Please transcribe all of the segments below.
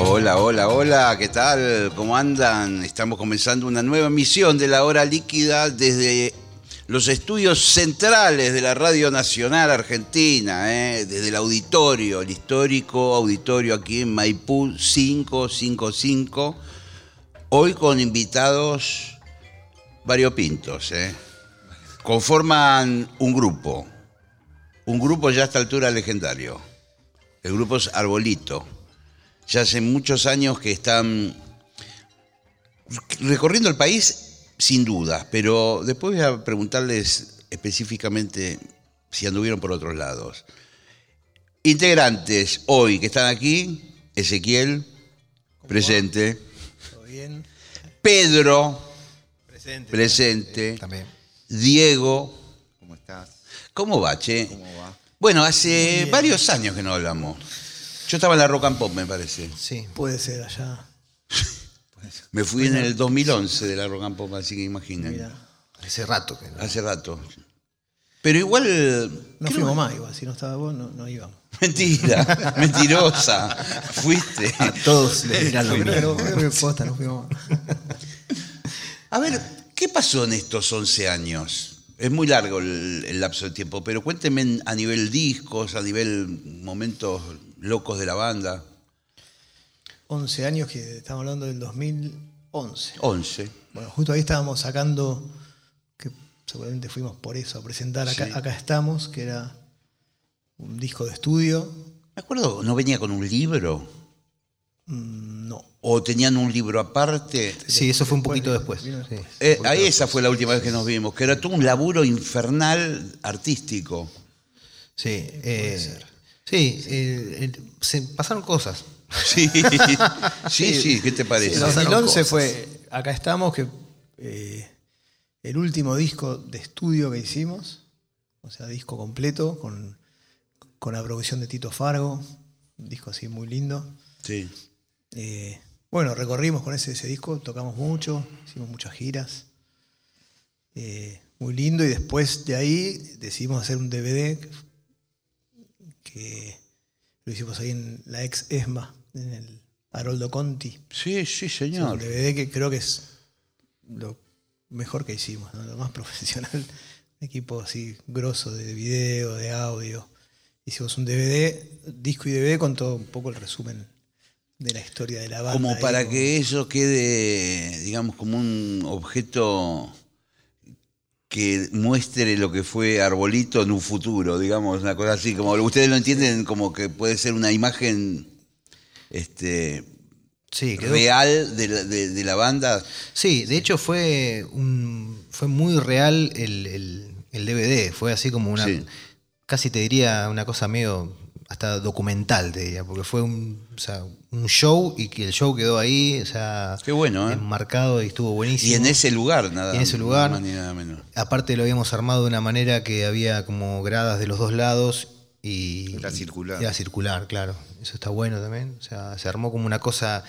Hola, hola, hola, ¿qué tal? ¿Cómo andan? Estamos comenzando una nueva emisión de La Hora Líquida desde los estudios centrales de la Radio Nacional Argentina, ¿eh? desde el auditorio, el histórico auditorio aquí en Maipú 555. Hoy con invitados variopintos, ¿eh? conforman un grupo, un grupo ya a esta altura legendario. El grupo es Arbolito ya hace muchos años que están recorriendo el país, sin duda, pero después voy a preguntarles específicamente si anduvieron por otros lados. Integrantes hoy que están aquí, Ezequiel, presente. ¿Todo bien? Pedro, Presente. presente. También. Diego, ¿Cómo estás? ¿cómo va, che? ¿Cómo va? Bueno, hace varios años que no hablamos. Yo estaba en la Rock and Pop, me parece. Sí. Puede ser allá. Me fui en el 2011 de la Rock and Pop, así que imaginen. Mira. Hace rato que no. Hace rato. Pero igual. No fuimos más igual. Si no estaba vos, no, no íbamos. Mentira, mentirosa. Fuiste. Todos les dirán lo mismo. Pero, pero posta, no fuimos más. A ver, ¿qué pasó en estos 11 años? Es muy largo el, el lapso de tiempo, pero cuéntenme en- a nivel discos, a nivel momentos locos de la banda. 11 años que estamos hablando del 2011. 11. Bueno, justo ahí estábamos sacando, que seguramente fuimos por eso, a presentar acá, Sí. acá estamos, que era un disco de estudio. Me acuerdo, ¿no venía con un libro? Mm, No. ¿O tenían un libro aparte? Sí, eso fue un poquito después. sí. Eh, ahí esa fue la última vez que nos vimos, que era todo un laburo infernal artístico. Sí, eh, sí, eh, eh, se pasaron cosas. Sí, sí, sí, ¿qué te parece? El pasaron 2011 cosas. fue, acá estamos, que eh, el último disco de estudio que hicimos, o sea, disco completo, con, con la producción de Tito Fargo, un disco así muy lindo. Sí. Eh, bueno, recorrimos con ese, ese disco, tocamos mucho, hicimos muchas giras. Eh, muy lindo, y después de ahí decidimos hacer un DVD que, lo hicimos ahí en la ex ESMA, en el Haroldo Conti. Sí, sí, Sí, un señor. DVD que creo que es lo mejor que hicimos, ¿no? lo más profesional. Un equipo así grosso de video, de audio. Hicimos un DVD, disco y DVD con todo un poco el resumen de la historia de la banda. Como ahí, para como- que eso quede, digamos, como un objeto que muestre lo que fue Arbolito en un futuro, digamos, una cosa así, como ustedes lo entienden, como que puede ser una imagen este, Sí, quedó- real de la, de- de la banda. Sí, de hecho fue un fue muy real el, el- el DVD. Fue así como una. Sí. Casi te diría una cosa medio hasta documental, te diría, porque fue un, o sea, un show y que el show quedó ahí, o sea, Qué bueno, ¿eh? enmarcado y estuvo buenísimo. Y en ese lugar, nada, Y en ese lugar. más ni nada menos. Aparte lo habíamos armado de una manera que había como gradas de los dos lados y... Era circular. Era circular, claro. Eso está bueno también. O sea, se armó como una cosa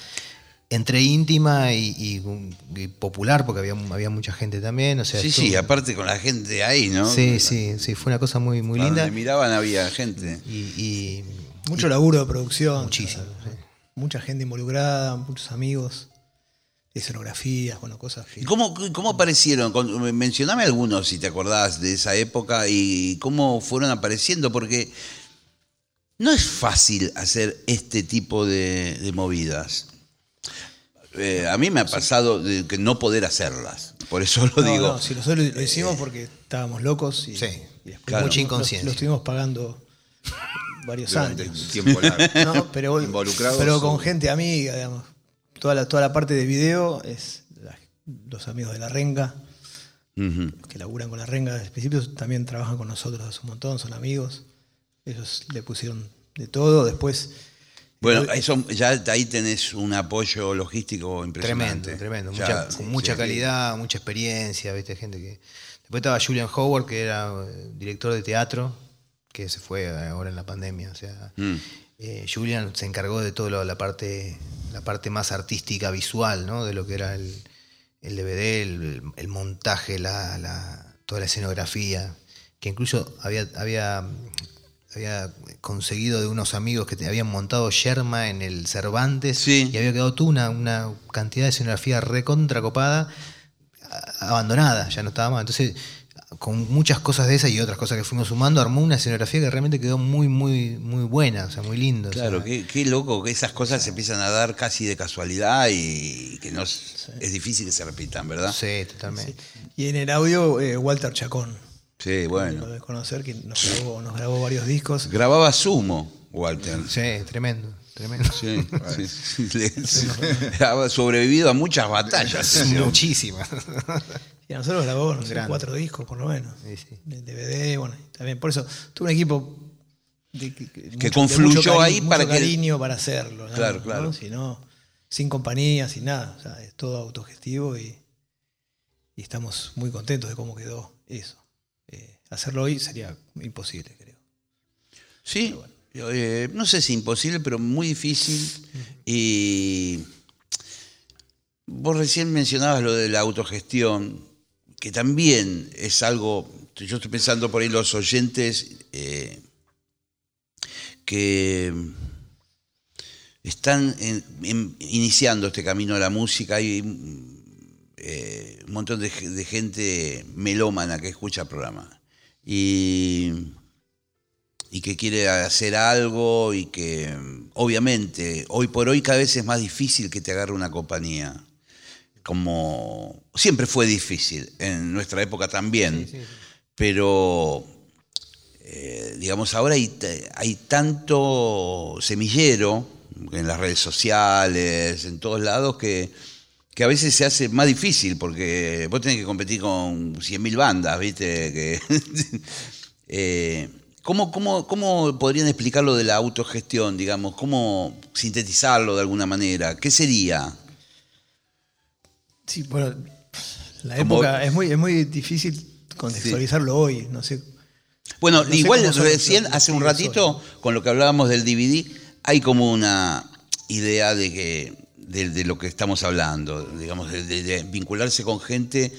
entre íntima y, y- y popular, porque había, había mucha gente también. O sea, Sí, estuvo- sí, aparte con la gente ahí, ¿no? Sí, sí, sí, fue una cosa muy, muy A linda. donde miraban había gente. Y, y- Mucho laburo de producción. Muchísimo, sí. Mucha gente involucrada, muchos amigos, escenografías, bueno, cosas. ¿Y ¿Cómo, ¿Cómo aparecieron? Mencioname algunos, si te acordás, de esa época y cómo fueron apareciendo, porque no es fácil hacer este tipo de, de movidas. Eh, a mí me ha pasado de que no poder hacerlas, por eso lo No, digo. no, si nosotros lo hicimos porque estábamos locos y, Sí, y claro. mucha lo- inconsciencia. Lo, estuvimos pagando varios Durante años. un tiempo largo. No, pero, Involucrados pero con o- gente amiga, digamos. Toda la, toda la parte de video es la- los amigos de la renga, que laburan con la renga. Al principio también trabajan con nosotros hace un montón, son amigos. Ellos le pusieron de todo. Después Bueno, eso, ya ahí tenés un apoyo logístico impresionante. Tremendo, tremendo. Ya, Mucha- con mucha sí. calidad, mucha experiencia, ¿viste? Gente que. Después estaba Julian Howard, que era eh, director de teatro, que se fue ahora en la pandemia. O sea, Mm. eh, Julian se encargó de toda la parte, la parte más artística, visual, ¿no? De lo que era el, el DVD, el, el montaje, la, la- toda la escenografía, que incluso había, había, había conseguido de unos amigos que te habían montado Yerma en el Cervantes Sí. y había quedado tú una, una cantidad de escenografía recontra copada, a- abandonada, ya no estaba más. Entonces, con muchas cosas de esas y otras cosas que fuimos sumando, armó una escenografía que realmente quedó muy, muy, muy buena, o sea, muy lindo. o sea, Claro, qué, qué loco que esas cosas se empiezan a dar casi de casualidad y que no es, es difícil que se repitan, ¿verdad? Sí, totalmente. Y en el audio, eh, Walter Chacón. Sí, Lo bueno. de conocer, que nos grabó, nos grabó varios discos. Grababa Sumo, Walter. Sí, tremendo, tremendo. Sí, sí. Ha sobrevivido a muchas batallas. Muchísimas. Y a nosotros grabó, no sé, cuatro discos por lo menos. Sí, sí. De DVD, bueno, también. Por eso tuve un equipo de, que, que- mucho- confluyó de mucho ahí para mucho que- cariño para hacerlo. ¿no? Claro, ¿no? claro. Si no, sin compañía, sin nada. O sea, es todo autogestivo y, y estamos muy contentos de cómo quedó eso. Eh, hacerlo hoy sería imposible, creo. Sí, eh, no sé si imposible, pero muy difícil. Y vos recién mencionabas lo de la autogestión, que también es algo, yo estoy pensando por ahí los oyentes eh, que están en- en- iniciando este camino a la música. Hay eh, un montón de, ge- de gente melómana que escucha el programa. Y y que quiere hacer algo y que obviamente hoy por hoy cada vez es más difícil que te agarre una compañía. Como siempre fue difícil, en nuestra época también, pero eh, digamos ahora hay, hay tanto semillero en las redes sociales, en todos lados, que, que a veces se hace más difícil porque vos tenés que competir con 100.000 bandas, ¿viste? Que, eh, ¿cómo, cómo, cómo podrían explicar lo de la autogestión, digamos? ¿Cómo sintetizarlo de alguna manera? ¿Qué sería? Sí, bueno, la Como- época es muy, es muy difícil contextualizarlo hoy. No sé. Bueno, No igual recién, los- hace un ratito, con lo que hablábamos del DVD, hay como una idea de que de, de lo que estamos hablando, digamos, de, de- de vincularse con gente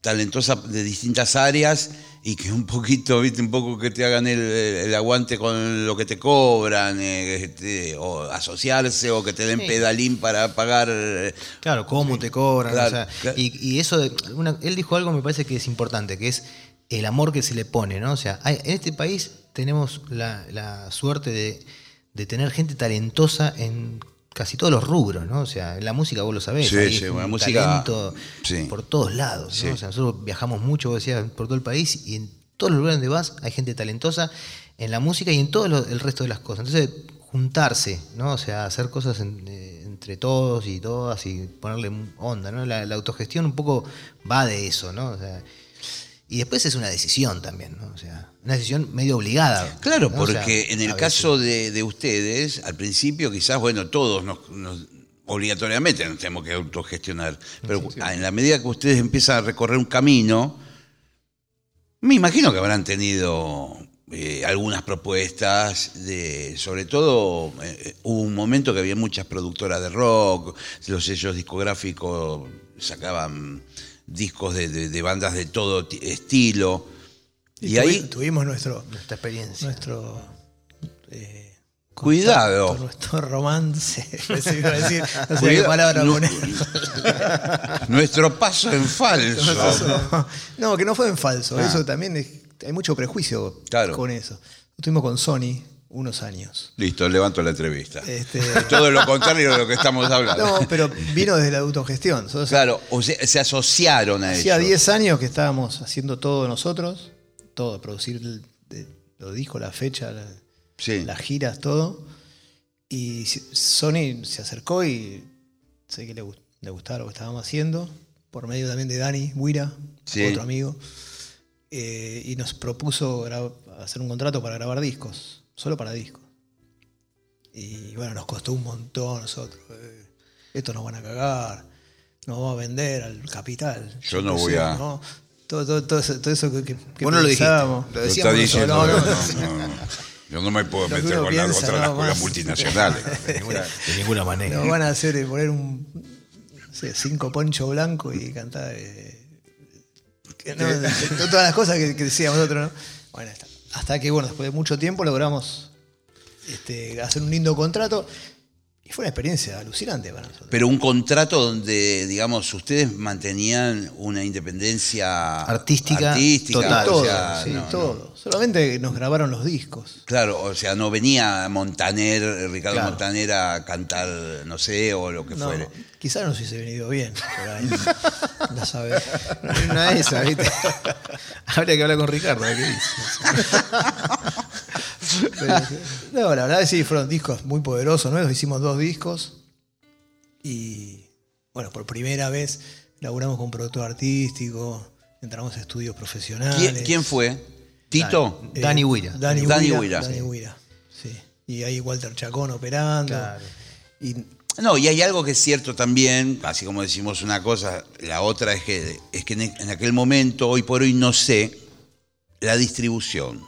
talentosa de distintas áreas y que un poquito, viste, un poco que te hagan el, el aguante con lo que te cobran, eh, este, o asociarse, o que te den Sí. pedalín para pagar. eh, Claro, cómo te cobran. Claro, o sea, claro. Y, y eso, de- una- él dijo algo me parece que es importante, que es el amor que se le pone, ¿no? O sea, hay- en este país tenemos la, la suerte de, de tener gente talentosa en casi todos los rubros, ¿no? O sea, en la música vos lo sabés, Sí, hay sí, un bueno, música- talento sí. por todos lados, ¿no? O sea, nosotros viajamos mucho, vos decías, por todo el país y en todos los lugares donde vas hay gente talentosa en la música y en todo lo- el resto de las cosas. Entonces, juntarse, ¿no? O sea, hacer cosas en- eh, entre todos y todas y ponerle onda, ¿no? La, la autogestión un poco va de eso, ¿no? O sea, y después es una decisión también, ¿no? O sea, una decisión medio obligada. Claro, ¿no? O sea, porque en el a caso de, de ustedes, al principio quizás, bueno, todos nos, nos- obligatoriamente nos tenemos que autogestionar, pero en la medida que ustedes empiezan a recorrer un camino, me imagino que habrán tenido eh, algunas propuestas, de, sobre todo eh, hubo un momento que había muchas productoras de rock, los sellos discográficos sacaban discos de, de- de bandas de todo ti- estilo. Y, tuvi- ahí, tuvimos nuestro, Nuestra experiencia. nuestro eh, Cuidado. contacto, nuestro romance. Decir, no sé qué palabra no- poner. Nuestro paso en falso. No, que no fue en falso. Ah. Eso también es- hay mucho prejuicio Claro. con eso. Estuvimos con Sony unos años. Listo, levanto la entrevista. Este, Todo lo contrario de lo que estamos hablando. no, pero vino desde la autogestión. Nosotros Claro, o sea, se asociaron a Hacía ellos. 10 años que estábamos haciendo todo nosotros, todo, producir los discos, la fecha, la- Sí. las giras, todo. Y Sony se acercó y sé que le, le gustaba lo que estábamos haciendo, por medio también de Dani Huira, Sí. otro amigo, eh, y nos propuso hacer un contrato para grabar discos, solo para discos. Y bueno, nos costó un montón a nosotros. eh, esto nos van a cagar, nos vamos a vender al capital. Yo no voy a- ¿no? Todo, todo, todo eso, todo eso que, que, que Vos no lo dijiste, lo decíamos está diciendo. nosotros, no, no, no, no. Yo no me puedo meter con, la, piensa, otra de las nada con las más. multinacionales. De ninguna, de ninguna manera. Nos van a hacer poner un no sé, cinco poncho blanco y cantar eh, no, todas las cosas que, que decíamos nosotros, ¿no? Bueno, hasta, hasta que bueno, después de mucho tiempo logramos este, hacer un lindo contrato y fue una experiencia alucinante para nosotros. Pero un contrato donde, digamos, ustedes mantenían una independencia Artística artística, total. o todo, sea, sí, no, no. todo. Solamente nos grabaron los discos. Claro, o sea, no venía Montaner, Ricardo Claro. Montaner a cantar, no sé, o lo que No, fuere. quizás nos hubiese venido bien. por ahí. No saber. Una de esas, ¿viste? Habría que hablar con Ricardo, qué dice. No, la verdad que sí, fueron discos muy poderosos, ¿no? Hicimos dos discos y, bueno, por primera vez laburamos con productor artístico, entramos a estudios profesionales. ¿Quién, quién fue? ¿Tito? Eh, Dani Huira. Dani Dani Huira. Huira. Dani Huira, sí. Y ahí Walter Chacón operando. Claro. Y No, y hay algo que es cierto también, así como decimos una cosa, la otra es que, es que en, en aquel momento, hoy por hoy no sé, la distribución.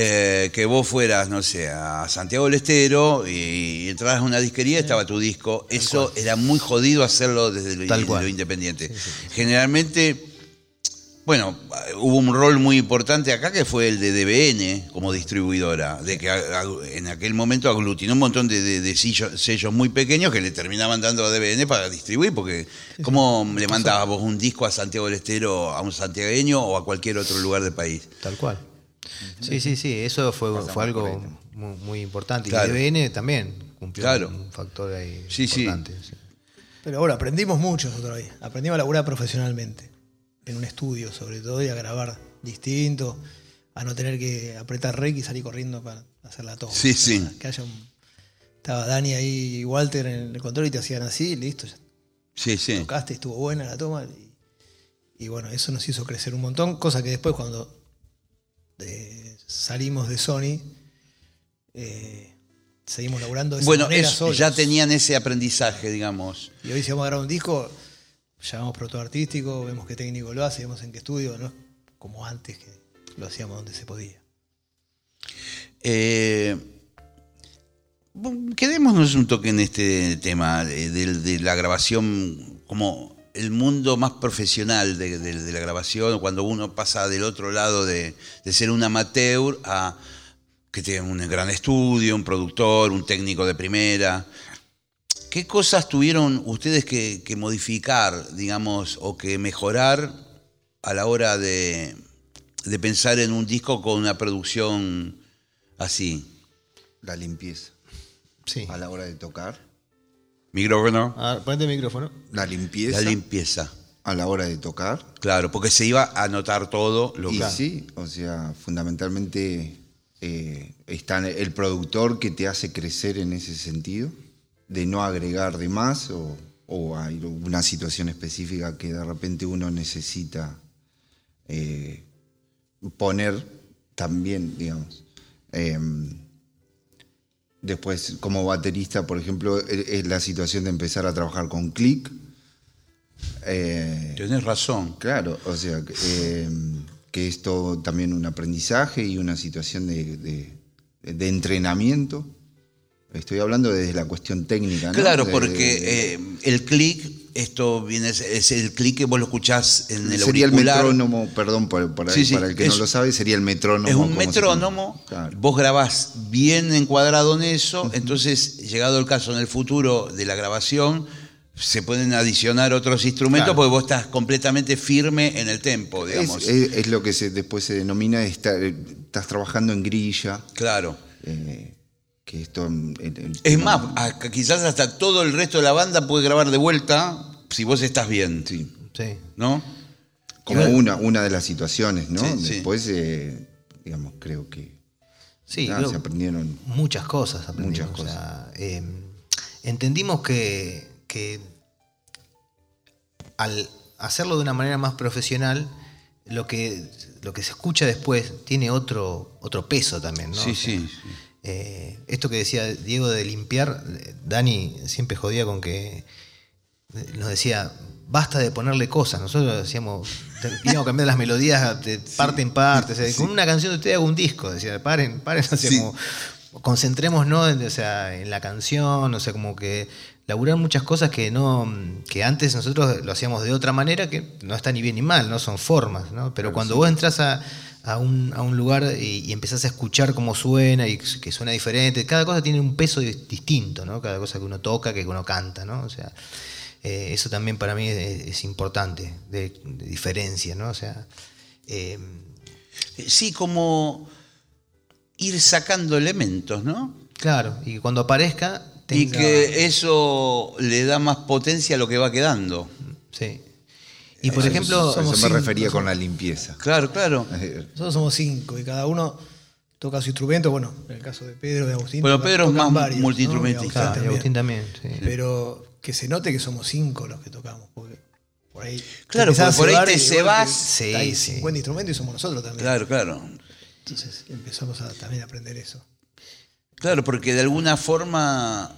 Eh, que vos fueras, no sé, a Santiago del Estero y, entraras a una disquería, estaba tu disco. Eso era muy jodido hacerlo desde lo, Tal lo cual. independiente. Generalmente, bueno, hubo un rol muy importante acá que fue el de DBN como distribuidora, de que en aquel momento aglutinó un montón de, de- de sellos, sellos muy pequeños que le terminaban dando a DBN para distribuir, porque ¿cómo le mandabas vos un disco a Santiago del Estero, a un santiagueño o a cualquier otro lugar del país? Tal cual. Sí, sí, sí, eso fue, fue algo muy, muy importante. Claro. Y DBN también cumplió Claro. un factor ahí Sí, importante. sí. Pero bueno, aprendimos mucho nosotros ahí. Aprendimos a laburar profesionalmente. En un estudio, sobre todo, y a grabar distinto, a no tener que apretar rec y salir corriendo para hacer la toma. Sí, sí. Que haya un. Estaba Dani ahí y Walter en el control y te hacían así, listo, ya Sí, sí. tocaste, estuvo buena la toma. Y, y bueno, eso nos hizo crecer un montón, cosa que después cuando eh, salimos de Sony, eh, seguimos laburando de esa Bueno, manera es- solos. ya tenían ese aprendizaje, digamos. Y hoy si vamos a grabar un disco, llamamos productor artístico, vemos qué técnico lo hace, vemos en qué estudio, no como antes que lo hacíamos donde se podía. Eh, quedémonos un toque en este tema de, de- de la grabación como el mundo más profesional de, de- de la grabación, cuando uno pasa del otro lado de, de ser un amateur a que tiene un gran estudio, un productor, un técnico de primera. ¿Qué cosas tuvieron ustedes que, que modificar, digamos, o que mejorar a la hora de, de pensar en un disco con una producción así? La limpieza Sí. a la hora de tocar. Micrófono. A ver, ponete el micrófono. La limpieza La limpieza. a la hora de tocar. Claro, porque se iba a notar todo lo Y que. sí, o sea, fundamentalmente eh, está el productor que te hace crecer en ese sentido, de no agregar de más o, o hay una situación específica que de repente uno necesita eh, poner también, digamos. Em, después, como baterista, por ejemplo, es la situación de empezar a trabajar con click. Eh, Tenés razón. Claro, o sea, que, eh, que es todo también un aprendizaje y una situación de, de- de entrenamiento. Estoy hablando desde la cuestión técnica, ¿no? Claro, porque de- eh, el clic, esto viene, es el clic que vos lo escuchás en el sería el metrónomo, perdón, Sí, sí, para el que es- no lo sabe, sería el metrónomo. Es un metrónomo. Claro. vos grabás bien encuadrado en eso, entonces, llegado el caso en el futuro de la grabación, se pueden adicionar otros instrumentos Claro. porque vos estás completamente firme en el tempo, digamos. es- es lo que se, después se denomina, estar- estás trabajando en grilla, claro. eh, que esto... Es más, quizás hasta todo el resto de la banda puede grabar de vuelta si vos estás bien, Sí. Sí. ¿no? Como una, una de las situaciones, ¿no? Sí, sí. Después, eh, digamos, creo que Sí, nada, creo- se aprendieron muchas cosas aprendimos. Muchas o sea, eh, entendimos que, que al hacerlo de una manera más profesional, lo que, lo que se escucha después tiene otro, otro peso también, ¿no? Sí, O sea, sí, sí. eh, esto que decía Diego de limpiar, Dani siempre jodía con que nos decía, basta de ponerle cosas. Nosotros decíamos, íbamos a cambiar las melodías de parte en parte. o sea, Con una canción de usted hago un disco. Decía, paren, paren, o sea, Sí. como, concentrémonos en, o sea, en la canción, o sea, como que laburar muchas cosas que no que antes nosotros lo hacíamos de otra manera que no está ni bien ni mal, no son formas, ¿no? Pero cuando vos entras a, a un, a un lugar y, y empezás a escuchar cómo suena y que suena diferente, cada cosa tiene un peso di- distinto, ¿no? Cada cosa que uno toca, que uno canta, ¿no? O sea, eh, eso también para mí es, es importante, de, de diferencia, ¿no? O sea, eh, Sí, como ir sacando elementos, ¿no? claro, y que cuando aparezca Y tenga- que eso le da más potencia a lo que va quedando. Sí. Y por Eso- ejemplo, Eso me cinco, refería con la limpieza. Claro, claro. Nosotros somos cinco y cada uno toca su instrumento. Bueno, en el caso de Pedro, de Agustín. Bueno, Pedro es más varios, ¿no? multiinstrumentista. Y claro, y Agustín también. sí. Pero que se note que somos cinco los que tocamos. Porque por ahí. Claro, porque por ahí te golpe cebás. Sí, ahí sí. 50 instrumentos y somos nosotros también. Claro, claro. Entonces empezamos a también a aprender eso. Claro, porque de alguna forma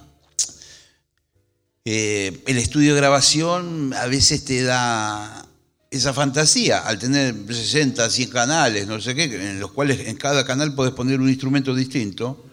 eh, el estudio de grabación a veces te da esa fantasía, al tener 60, 100 canales, no sé qué, en los cuales en cada canal podés poner un instrumento distinto.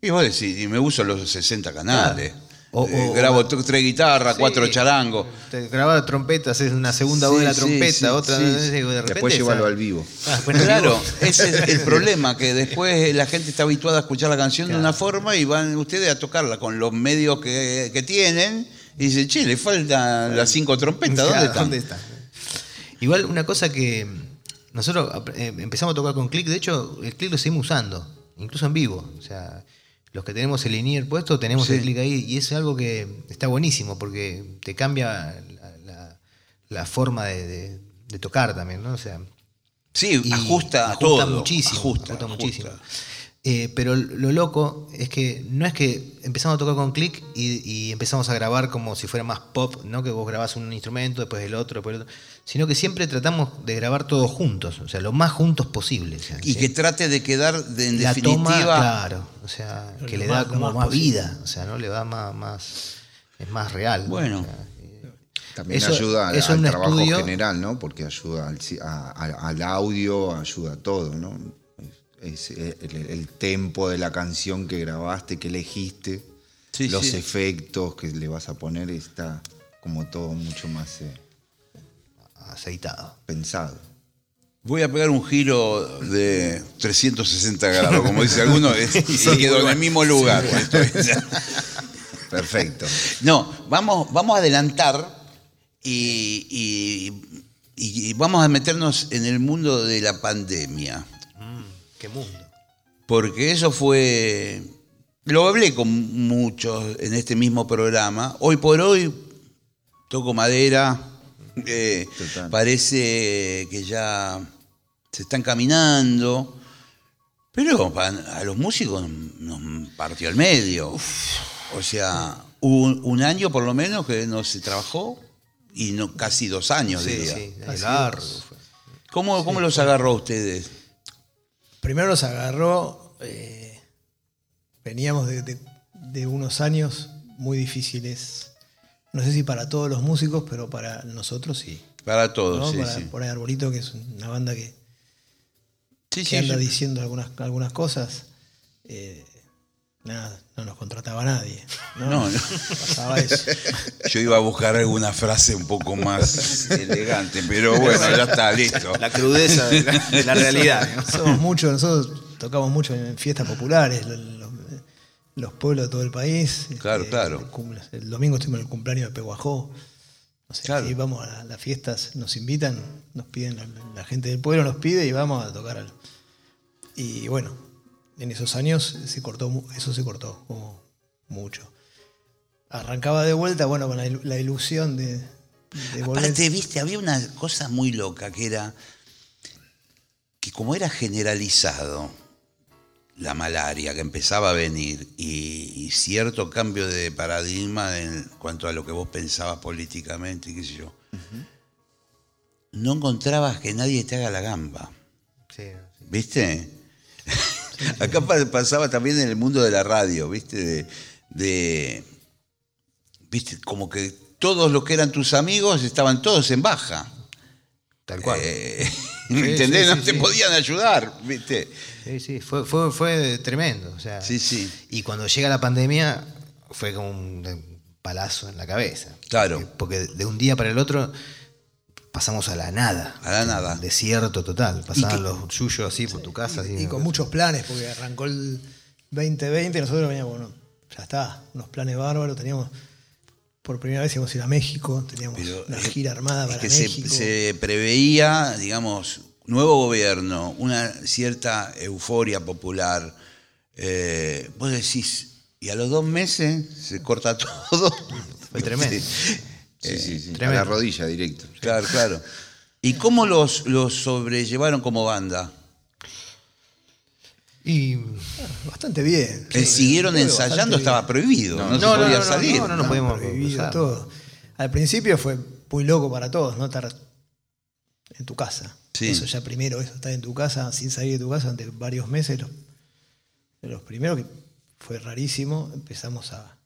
Y vos decís, y me uso los 60 canales. Claro. O- Eh, o- grabo tres guitarras, Sí. cuatro charangos. Grabar trompetas, es una segunda voz de la trompeta, sí, otra de repente. Después llévalo al vivo. Ah, bueno, Claro, ese es el problema, que después la gente está habituada a escuchar la canción de una forma y van ustedes a tocarla con los medios que, que tienen y dicen, che, le faltan las cinco trompetas, ¿dónde claro, están? ¿dónde están? Igual una cosa que nosotros ap- eh, empezamos a tocar con click, de hecho el click lo seguimos usando, incluso en vivo. O sea, los que tenemos el linier puesto tenemos Sí. el click ahí y es algo que está buenísimo porque te cambia la, la- la forma de, de- de tocar también, ¿no? O sea, Sí, ajusta, ajusta todo. muchísimo, ajusta, ajusta ajusta. muchísimo. Eh, pero lo loco es que no es que empezamos a tocar con click y, y empezamos a grabar como si fuera más pop, ¿no? Que vos grabás un instrumento, después el otro, después el otro. Sino que siempre tratamos de grabar todos juntos, o sea, lo más juntos posible. o sea, Y ¿sí? que trate de quedar de- en la definitiva. toma, claro, o sea, que le da como más posible. vida, o sea, ¿no? Le da más, más es más real. ¿no? Bueno. O sea, eh, También Eso- ayuda al, trabajo estudio- general, ¿no? Porque ayuda al, a- audio, ayuda a todo, ¿no? Es el, el tempo de la canción que grabaste, que elegiste, Sí, los sí. efectos que le vas a poner, está como todo mucho más eh, aceitado. pensado. Voy a pegar un giro de 360 grados, como dice alguno, y quedo en el mismo lugar. Perfecto. No, vamos, vamos a adelantar y, y- y- y vamos a meternos en el mundo de la pandemia. Qué mundo. Porque eso fue. Lo hablé con muchos en este mismo programa. Hoy por hoy toco madera. eh, parece que ya se están caminando. Pero a los músicos nos partió al medio. O sea, un, un año por lo menos que no se trabajó y no casi dos años, Sí, diría. sí, largo es. fue. ¿Cómo, cómo los agarró a ustedes? Primero nos agarró, eh, veníamos de, de- de unos años muy difíciles, no sé si para todos los músicos, pero para nosotros sí. Para todos, ¿no? sí, para, sí. Por ahí Arbolito, que es una banda que, Sí, que sí, anda sí. diciendo algunas, algunas cosas, eh, nada, no nos contrataba nadie. No, No, no. Pasaba eso. Yo iba a buscar alguna frase un poco más elegante, pero bueno, ya está, listo. La crudeza de la, de la realidad. ¿no? Somos muchos, nosotros tocamos mucho en fiestas populares, lo- lo- los, pueblos de todo el país. Claro, Este, claro. El, cum- el domingo estuvimos en el cumpleaños de Peguajó. No sé, Claro. y vamos a las fiestas, nos invitan, nos piden, la, la gente del pueblo nos pide y vamos a tocar. al- Y bueno, en esos años se cortó, eso se cortó como mucho. Arrancaba de vuelta, bueno, con la, ilu- la ilusión de, de volver. Aparte, viste, había una cosa muy loca que era que como era generalizado la malaria que empezaba a venir y, y cierto cambio de paradigma en cuanto a lo que vos pensabas políticamente qué sé yo, no encontrabas que nadie te haga la gamba, Sí, ¿viste? Acá pa- pasaba también en el mundo de la radio, ¿viste? De, de- ¿Viste? Como que todos los que eran tus amigos estaban todos en baja. Tal cual. Eh, ¿Me entendés? sí, no sí, te sí. podían ayudar, ¿viste? Sí, sí, fue, fue, fue tremendo. O sea, Sí, sí. Y cuando llega la pandemia, fue como un palazo en la cabeza. Claro. Porque de un día para el otro pasamos a la nada. A la nada. Desierto total. Pasaban los yuyos así por tu casa. así, Y con muchos planes, porque arrancó el 2020 y nosotros veníamos, bueno, ya está, unos planes bárbaros, teníamos, por primera vez íbamos a ir a México, teníamos Pero una es- gira armada es para que se, México. se preveía, digamos, nuevo gobierno, una cierta euforia popular. Eh, vos decís, y a los dos meses se corta todo. Fue tremendo. Sí, Sí, sí, sí. A la rodilla directo. claro, claro. ¿Y cómo los, los sobrellevaron como banda? Y Bastante bien. Eh, ¿Siguieron Creo ensayando? Estaba prohibido, no, No, se no, podía no, no, salir. no, no, no. podíamos prohibido todo. Al principio fue muy loco para todos, ¿no? Estar en tu casa. Sí. Eso ya primero, eso, estar en tu casa, sin salir de tu casa durante varios meses. Los, los primeros que fue rarísimo, empezamos a.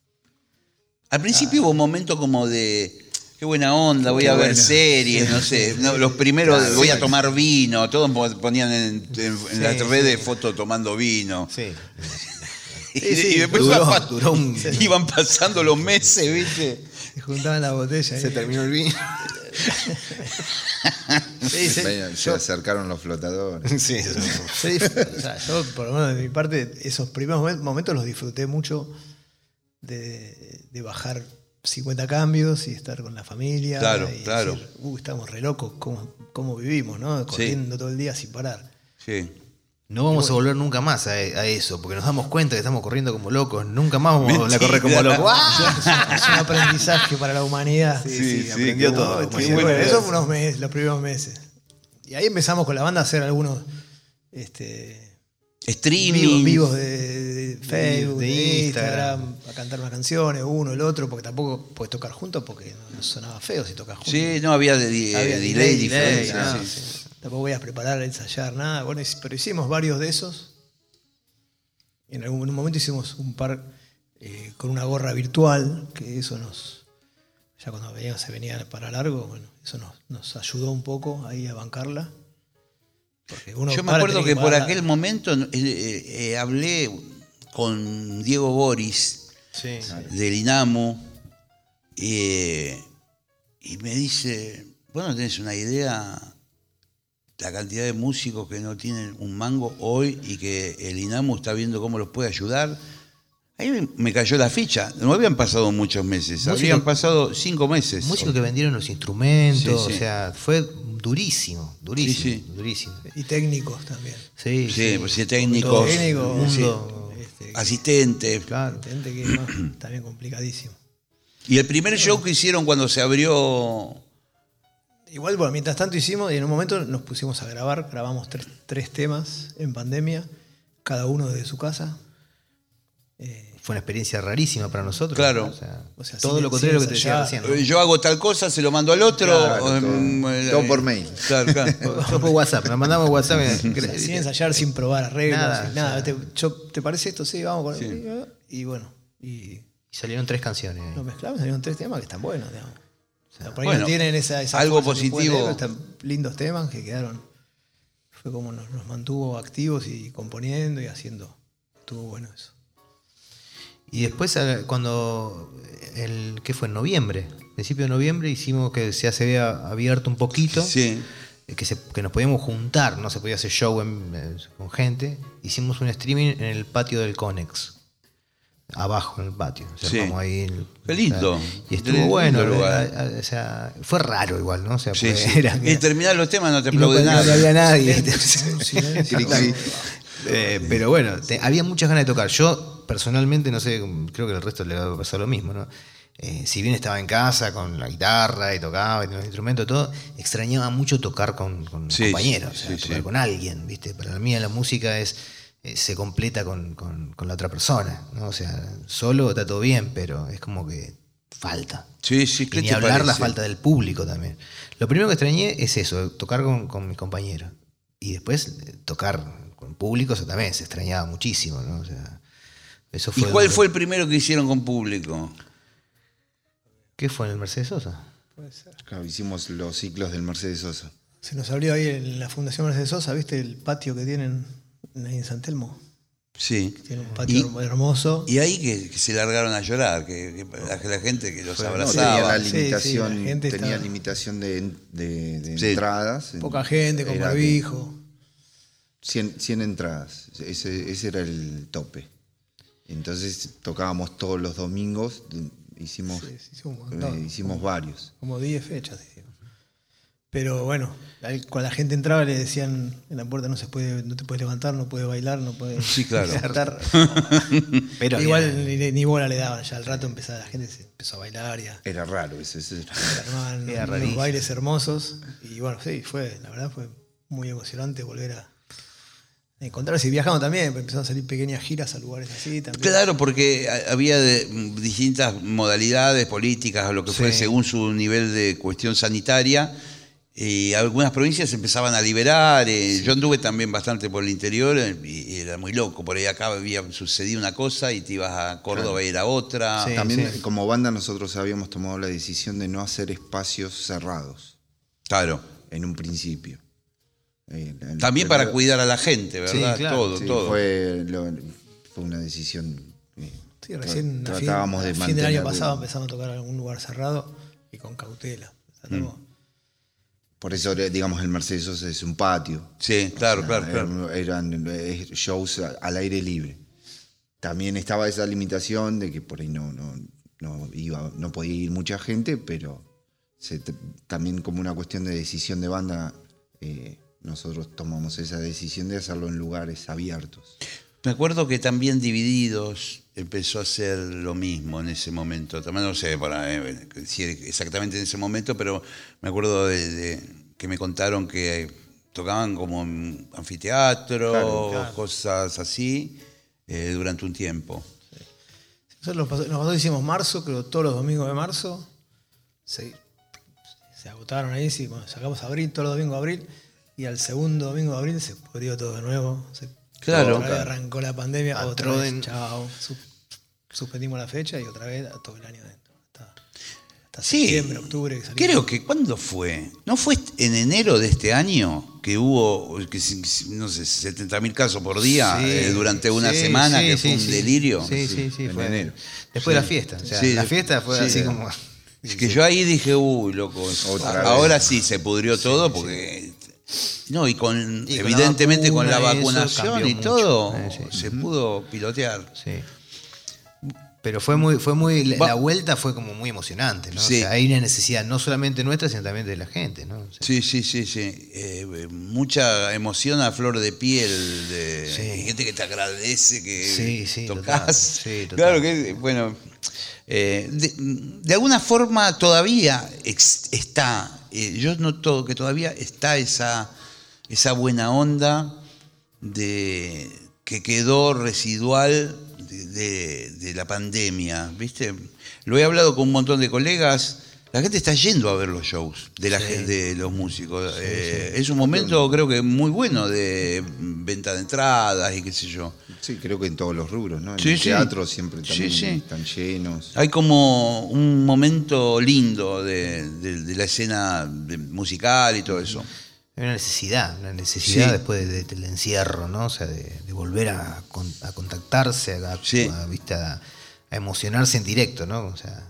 Al principio hubo un momento como de qué buena onda, voy Qué a ver series, no sé. no, los primeros Claro, voy a sí. tomar vino, todos po- ponían en, en- en las Sí, redes fotos tomando vino. sí. Y, Sí, sí, y después duró- iban, pa- duró un- iban pasando los meses, ¿viste? Se juntaban la botella. Se ahí. terminó el vino. Sí, sí. Se Yo- acercaron los flotadores. sí, Yo, dif- o sea, yo, por lo menos de mi parte, esos primeros momen- momentos los disfruté mucho de, de bajar 50 cambios y estar con la familia. Claro, y claro. decir, "Uh, estamos re locos, ¿cómo, cómo vivimos, ¿no? Corriendo todo el día sin parar. Sí. No vamos a volver nunca más a, a eso, porque nos damos cuenta que estamos corriendo como locos. Nunca más vamos a volver a correr como Mentira. locos. ¡Ah! Es un aprendizaje para la humanidad. Sí, sí, aprendió qué todo. bueno, eso fue unos meses, los primeros meses. Y ahí empezamos con la banda a hacer algunos este, Streaming. vivos, vivos de Facebook, de de, Instagram. Instagram, a cantar unas canciones, uno, el otro, porque tampoco puedes tocar juntos porque no, sonaba feo si tocas juntos. Sí, no había de, Había delay, delay, sí. no, Tampoco voy a preparar, a ensayar, nada. Bueno, pero hicimos varios de esos. En algún en un momento hicimos un par eh, con una gorra virtual, que eso nos. Ya cuando se venía para largo, bueno, eso nos, nos ayudó un poco ahí a bancarla. Yo me acuerdo que por aquel momento eh, eh, eh, hablé con Diego Boris Sí. del INAMU eh, y me dice, bueno, tenés una idea la cantidad de músicos que no tienen un mango hoy y que el INAMU está viendo cómo los puede ayudar. Ahí me- cayó la ficha. No habían pasado muchos meses, Músico- habían pasado cinco meses. Músicos que vendieron los instrumentos, Sí, sí. o sea, fue durísimo, durísimo, Sí, sí. durísimo. Y técnicos también. Sí, Sí, pues técnicos, técnico, mundo- sí, asistentes. Claro. gente que más, también complicadísimo. Y el primer show que hicieron cuando se abrió Igual, bueno, mientras tanto hicimos y en un momento nos pusimos a grabar, grabamos tres, tres temas en pandemia, cada uno desde su casa. Eh, Fue una experiencia rarísima para nosotros. Claro. O sea, O sea, todo sin- lo contrario sin que te decía recién. ¿no? Yo hago tal cosa, se lo mando al otro. Claro, o, todo- todo por mail. Claro, claro. Todo por WhatsApp, nos mandamos WhatsApp. o sea, sin ensayar, sin probar arreglos, Nada, sin nada. o sea. te, yo- ¿te parece esto? Sí, vamos con Sí. Y bueno, y Y salieron tres canciones. nos mezclamos, salieron tres temas que están buenos, digamos. O sea, por ahí Bueno, no tienen esa, esa algo positivo. están lindos temas que quedaron. Fue como nos, nos mantuvo activos y componiendo y haciendo. Estuvo bueno eso. Y después, eh, cuando, el, ¿qué fue? En noviembre, principio de noviembre, hicimos que se había abierto un poquito, Sí. eh, que, se- que nos podíamos juntar, no se podía hacer show en- eh, con gente. Hicimos un streaming en el patio del Conex, abajo en el patio. O sea, Sí. armamos ahí el- Qué lindo. o sea, y estuvo Lindo bueno. lugar. eh, eh, o sea, fue raro igual, ¿no? O sea, Sí, porque sí. era- Y terminar los temas no te y no, no nadie. había nadie. Eh, pero bueno, te- había muchas ganas de tocar. Yo, personalmente, no sé, creo que al resto le va a pasar lo mismo, ¿no? Eh, si bien estaba en casa con la guitarra y tocaba y tenía los instrumentos, todo, extrañaba mucho tocar con, con Sí, compañeros, sí, o sea, sí, tocar con alguien, ¿viste? Para mí la música es eh, se completa con, con- con la otra persona, ¿no? O sea, solo está todo bien, pero es como que falta. Sí, sí, Y ¿qué ni hablar la falta del público también. Lo primero que extrañé es eso, tocar con, con mis compañeros. Y después eh, tocar en público eso también se extrañaba muchísimo, ¿no? O sea, eso ¿Y fue cuál duro. fue el primero que hicieron con público? ¿Qué fue en el Mercedes Sosa? Puede ser. Claro, hicimos los ciclos del Mercedes Sosa. Se nos abrió ahí en la Fundación Mercedes Sosa, ¿viste el patio que tienen ahí en San Telmo? Sí. Tiene un patio Y- hermoso. Y ahí que, que se largaron a llorar, que, que la, la gente que los No, tenía abrazaba. Sí, sí, limitación, la gente tenía estaba- limitación de, de- de Sí. entradas. Poca gente, con barbijo. 100, 100 entradas, ese, ese era el tope. Entonces tocábamos todos los domingos, hicimos, Sí, sí, hicimos un montón. eh, hicimos varios. Como 10 fechas hicimos. Pero bueno, ahí cuando la gente entraba le decían en la puerta no se puede, no te puedes levantar, no puedes bailar, no puedes Sí, claro. Pero Igual ni, ni bola le daban, ya al rato empezaba la gente se empezó a bailar y a Era raro ese- se armaban Era unos bailes hermosos. Y bueno, sí, fue, la verdad fue muy emocionante volver a encontrarse. Y viajando también, empezaron a salir pequeñas giras a lugares así también. Claro, porque ha- había de- distintas modalidades políticas o lo que fue según su nivel de cuestión sanitaria. Y algunas provincias empezaban a liberar. eh, Yo anduve también bastante por el interior eh, y, y era muy loco. Por ahí acá había sucedido una cosa y te ibas a Córdoba y era otra. Sí. También como banda nosotros habíamos tomado la decisión de no hacer espacios cerrados Claro. en un principio. Eh, También para cuidar a la gente, ¿verdad? claro. todo, Sí, todo. Fue, lo- fue una decisión. eh, Sí, recién tra- fin, tratábamos a de fin del año pasado empezamos a tocar en algún lugar cerrado y con cautela. Tratamos- Por eso, digamos, el Mercedes Sosa es un patio. Sí, claro, O sea, claro, claro. Eran, eran, shows a- al aire libre. También estaba esa limitación de que por ahí no, no, no, iba, no podía ir mucha gente, pero se también como una cuestión de decisión de banda, eh, nosotros tomamos esa decisión de hacerlo en lugares abiertos. Me acuerdo que también Divididos empezó a hacer lo mismo en ese momento. También no sé para, eh, decir exactamente en ese momento, pero me acuerdo de, de que me contaron que tocaban como en anfiteatro, Claro, claro. cosas así, eh, durante un tiempo. Nosotros nos pasó- hicimos marzo, creo todos los domingos de marzo. Se, se agotaron ahí, sí, bueno, sacamos abril, todos los domingos de abril. Y al segundo domingo de abril se pudrió todo de nuevo. Se, Claro. Otra vez arrancó la pandemia, A otra vez, chao. Su- suspendimos la fecha y otra vez a todo el año dentro. Hasta, hasta Sí, septiembre, octubre. que creo que ¿cuándo fue? ¿No fue en enero de este año que hubo, que, no sé, 70 mil casos por día Sí, eh, durante una sí, semana, sí, que sí, fue un sí. delirio? Sí, sí, sí. en fue enero. Después de la fiesta. O sea, Sí, la fiesta fue sí, así como. Es que yo ahí dije, uy, loco, Otra ahora vez. sí se pudrió todo porque... No, y con, Y evidentemente con la vacuna, vacunación y todo, Eh, sí. se pudo pilotear. Sí. Pero fue muy, fue muy, la, vuelta fue como muy emocionante, ¿no? O Sí. sea, hay una necesidad no solamente nuestra, sino también de la gente, ¿no? O sea, Sí, sí, sí, sí. Eh, mucha emoción a flor de piel, de Sí. gente que te agradece que Sí, sí, tocas. total. Sí, total. Claro que, bueno, eh, de, de alguna forma todavía ex- está, eh, yo noto que todavía está esa, esa buena onda de que quedó residual de, de- la pandemia, ¿viste? Lo he hablado con un montón de colegas. La gente está yendo a ver los shows de, la, gen- de los músicos. Eh, Es un momento, creo que muy bueno de venta de entradas y qué sé yo. Sí, creo que en todos los rubros, ¿no? En Sí, el sí. teatro siempre Sí, también sí. están llenos. Hay como un momento lindo de, de- de la escena de- musical y todo eso. Hay una necesidad, una necesidad Sí. después de- del encierro, ¿no? O sea, de, de volver a, con- a contactarse, a, Sí. a- ¿viste? a- a emocionarse en directo, ¿no? O sea,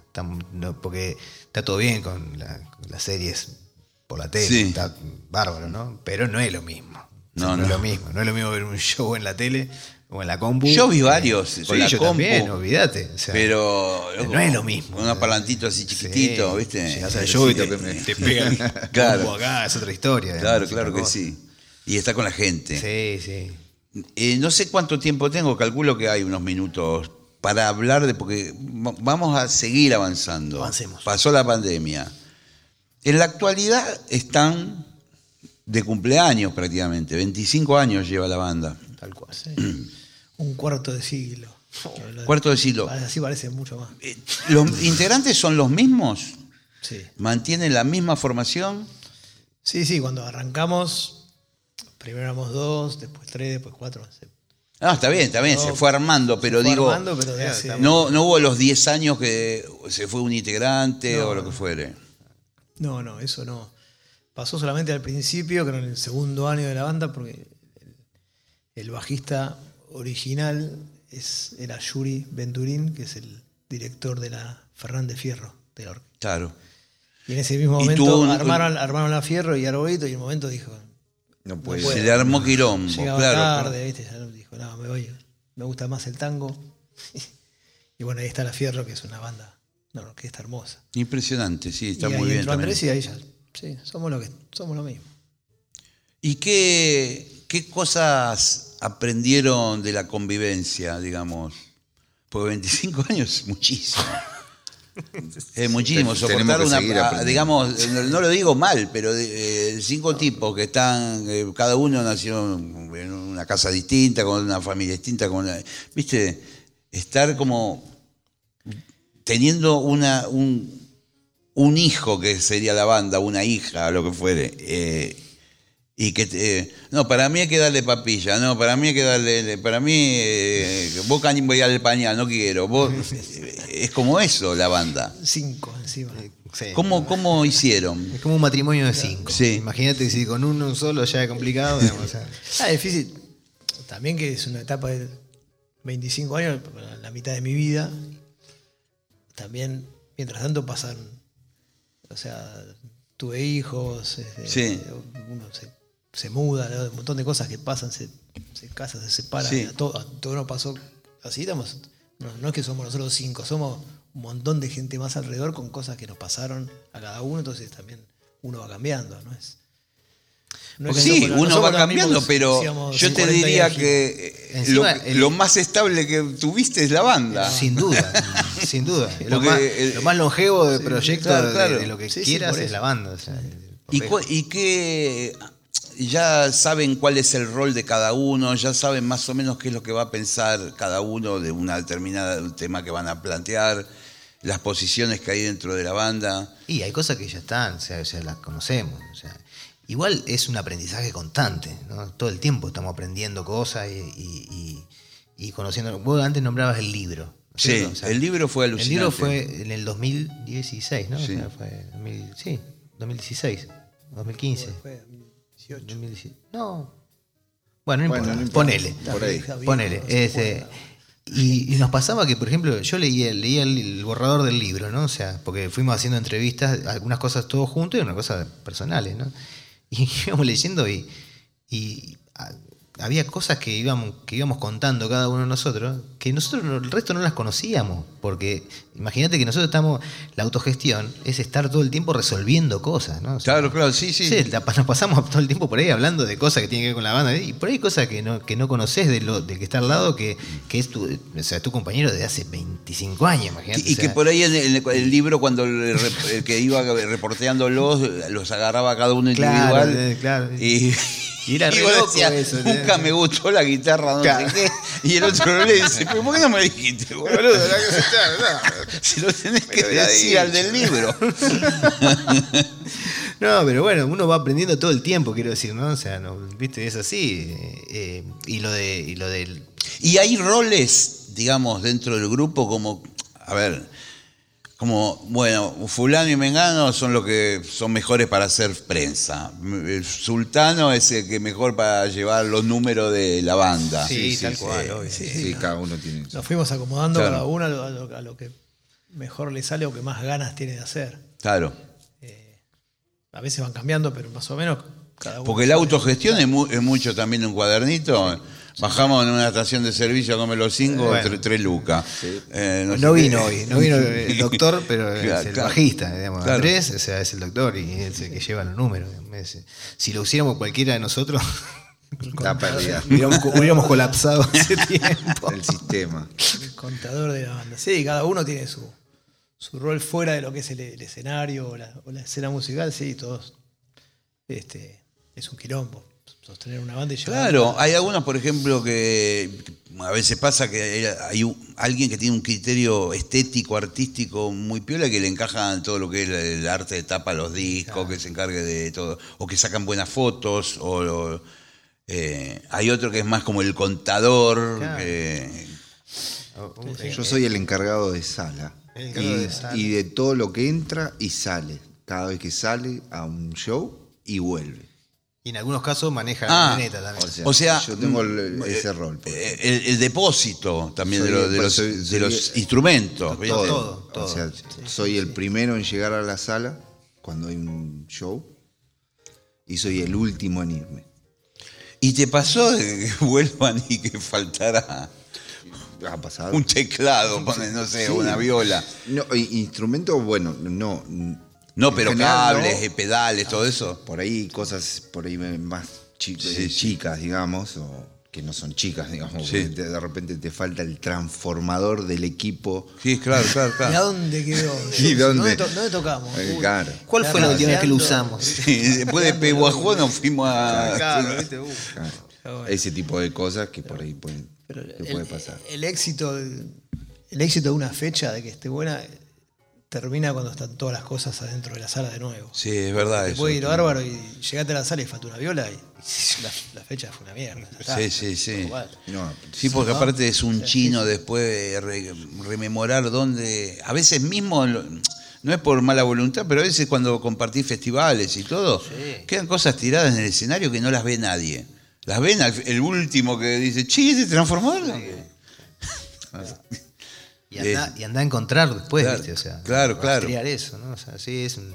no- porque está todo bien con, la- con las series por la tele, Sí. está bárbaro, ¿no? Pero no es lo mismo. O sea, No, no, es lo mismo. No es lo mismo ver un show en la tele o en la compu. Yo vi que- varios Sí, con la yo compu. también, olvídate. o sea, Pero no es lo mismo. Con unos parlantitos así chiquititos, sí, ¿viste? Llegás al show y te, te pega el Claro. acá, es otra historia. Claro, claro que cosa. sí. Y está con la gente. Sí, sí. Eh, no sé cuánto tiempo tengo, calculo que hay unos minutos para hablar de, porque va- vamos a seguir avanzando. Avancemos. Pasó la pandemia. En la actualidad están de cumpleaños prácticamente, 25 años lleva la banda. Tal cual. Sí. Un cuarto de siglo. Cuarto de siglo. Así parece mucho más. Eh, ¿Los integrantes son los mismos? Sí. ¿Mantienen la misma formación? Sí, sí, cuando arrancamos, Primero éramos dos, después tres, después cuatro. se- Ah, está bien, está bien, se fue armando, pero fue digo, armando, pero no, no hubo los 10 años que se fue un integrante No, o lo que no. fuere. No, no, eso no. Pasó solamente al principio, creo en el segundo año de la banda, porque el, el bajista original es, era Yuri Venturín, que es el director de la Fernández Fierro de la orquesta. Claro. Y en ese mismo momento un- armaron, armaron la Fierro y Arbolito, y en un momento dijo, No puede puede. Se le armó quilombo, llegaba claro. tarde, claro. ¿viste? Ya dijo, no, me voy, me gusta más el tango. y bueno, ahí está la Fierro, que es una banda, una orquesta hermosa. Impresionante, sí, está y muy ahí bien. entró también. Andrés y ahí ya, sí, somos lo, que, somos lo mismo. ¿Y qué, qué cosas aprendieron de la convivencia, digamos? Porque 25 años es muchísimo. Es muchísimo. Soportar una. digamos, no, no lo digo mal, pero de, eh, cinco tipos que están. eh, cada uno nació en una casa distinta, con una familia distinta. Con una- ¿Viste? Estar como. teniendo una, un, un hijo que sería la banda, una hija, lo que fuere. eh, y que te- no, para mí hay que darle papilla, no, para mí hay que darle, para mí, eh, vos voy a darle pañal, no quiero, vos, es como eso la banda. Cinco encima. Sí. ¿Cómo, cómo hicieron? Es como un matrimonio de cinco. Sí. Imagínate si con uno solo ya es complicado. digamos, o sea. Ah, difícil. También que es una etapa de 25 años, la mitad de mi vida. También, mientras tanto, pasan. O sea, tuve hijos. este, Sí. Uno se, se muda, ¿no? un montón de cosas que pasan, se, se casa, se separa. Sí. a todo, a todo no pasó así. Estamos, no, no es que somos nosotros cinco, somos un montón de gente más alrededor con cosas que nos pasaron a cada uno. Entonces también uno va cambiando, ¿no es? No es que sí, uno va cambiando, mismos, pero yo te 40 diría que eh, Encima, lo, el- lo más estable que tuviste es la banda. Sin duda, sin duda. Lo más, el- lo más longevo de proyecto claro, de- claro. De, lo que Sí, quieras es la banda. o sea, ¿Y, qué? Ya saben cuál es el rol de cada uno, ya saben más o menos qué es lo que va a pensar cada uno de una determinada un tema que van a plantear, las posiciones que hay dentro de la banda. Y hay cosas que ya están, o sea, sea, las conocemos. o sea. Igual es un aprendizaje constante, ¿no? Todo el tiempo estamos aprendiendo cosas y, y- y- y conociendo. Vos antes nombrabas el libro. ¿no es Sí? O sea, el libro fue El alucinante. libro fue en el 2016, ¿no? O Sí. sea, fue 2000 sí, 2016, 2015. Fue 18. 2017. No. Bueno, no Bueno, importa. no importa. Ponele. Por ahí. Ponele. este, y, y nos pasaba que, por ejemplo, yo leía, leía el, el borrador del libro, ¿no? O sea, porque fuimos haciendo entrevistas, algunas cosas todos juntos y unas cosas personales, ¿no? Y íbamos leyendo y, y ah, había cosas que íbamos, que íbamos contando cada uno de nosotros, que nosotros no- el resto no las conocíamos, porque imagínate que nosotros estamos, la autogestión es estar todo el tiempo resolviendo cosas, ¿no? O sea, Claro, claro, sí, sí. Sí, la- nos pasamos todo el tiempo por ahí hablando de cosas que tienen que ver con la banda. Y por ahí hay cosas que no, que no conoces de lo, del que está al lado, que, que es tu, o sea, tu compañero de hace 25 años, imagínate. Y o que por ahí en el, el libro, cuando el, el que iba reporteándolos, los agarraba cada uno Claro, individual. eh, claro. Y, Y era y re nunca me gustó la guitarra, no Claro. sé qué. Y el otro le dice, pero ¿por qué no me dijiste, boludo? Si lo tenés que decir al del libro. No, pero bueno, uno va aprendiendo todo el tiempo, quiero decir, ¿no? O sea, no, viste, es así. eh, y lo de, y lo del. Y hay roles, digamos, dentro del grupo como, a ver, como, bueno, fulano y mengano son los que son mejores para hacer prensa. El sultano es el que mejor para llevar los números de la banda. Sí, tal cual, obvio. Sí, sí, cada uno tiene. Nos fuimos acomodando Claro. cada uno a lo, a lo- a lo que mejor le sale o que más ganas tiene de hacer. Claro. A veces van cambiando, pero más o menos cada uno. Porque la autogestión es, mu- es mucho también un cuadernito. Bajamos en una estación de servicio a comer los cinco, Bueno. tre- tres lucas. Eh, No, sé qué. vino hoy, no vino el doctor, pero Claro, es el claro. bajista, digamos. Claro. Andrés, o sea, es el doctor y es el que lleva los números. si lo hiciéramos cualquiera de nosotros, Está perdida. hubiéramos, hubiéramos colapsado hace tiempo. El sistema. El contador de la banda. Sí, cada uno tiene su, su rol fuera de lo que es el, el escenario o la, o la escena musical. Sí, todos. Este, es un quilombo. Sostener una banda y llevar. Claro, hay algunos, por ejemplo, que a veces pasa que hay, un- alguien que tiene un criterio estético, artístico muy piola que le encaja en todo lo que es el, arte de tapa los discos, que se encargue de todo, o que sacan buenas fotos, o, o, Eh, hay otro que es más como el contador. Claro. que- Yo soy el encargado de sala. El encargado y, de sala. y de todo lo que entra y sale. Cada vez que sale a un show y vuelve. Y en algunos casos maneja la Ah, camioneta también. O sea, O sea, yo tengo el- mm, ese eh, rol. por eh, el, el depósito también de, Soy- lo- de pues, los, soy- de soy- los instrumentos. todo. todo, todo. O sea, soy el primero en llegar a la sala cuando hay un show y soy el último en irme. ¿Y te pasó de que vuelvan y que faltara Ha pasado. un teclado, no sé, Sí. una viola? No, instrumento, bueno, no. No, pero general, cables, no. eh, pedales, todo eso. Por ahí cosas por ahí más chi- Sí, sí. chicas, digamos, o que no son chicas, digamos. Sí. porque te- de repente te falta el transformador del equipo. Sí, claro, claro, ¿Y a claro. dónde quedó? ¿Y dónde? to- dónde tocamos? Eh, Uy, claro. ¿Cuál fue la Claro, última vez que lo usamos? Sí, después de Pehuajó nos fuimos a... Claro, ¿viste? Uh. Claro. Bueno. Ese tipo de cosas que por ahí pueden, Pero que el, puede pasar. el éxito, el éxito de una fecha, de que esté buena, termina cuando están todas las cosas adentro de la sala de nuevo. Sí, es verdad Te eso. puede ir bárbaro y llegaste a la sala y falta una viola y la, la fecha fue una mierda. está. Sí, sí, sí. No, Sí, porque aparte es un chino después de re- rememorar dónde... A veces mismo, lo- no es por mala voluntad, pero a veces cuando compartís festivales y todo, quedan cosas tiradas en el escenario que no las ve nadie. Las ven al- el último que dice, che, ¿este transformador? Y anda, y anda a encontrar después, Claro, ¿viste? O sea, claro, claro. eso, ¿no? O sea, sí, es un.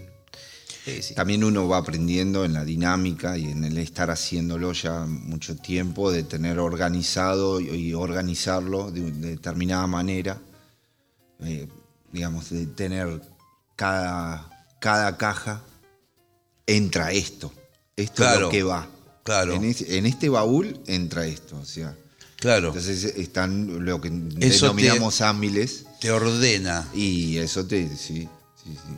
Sí, sí. También uno va aprendiendo en la dinámica y en el estar haciéndolo ya mucho tiempo, de tener organizado y, organizarlo de, de determinada manera. Eh, digamos, de tener cada, cada caja entra esto. Esto es lo que va. claro. En, es- en este baúl entra esto. O sea, Claro, entonces están lo que Eso te- denominamos ámiles te ordena. y eso te, sí, sí, sí,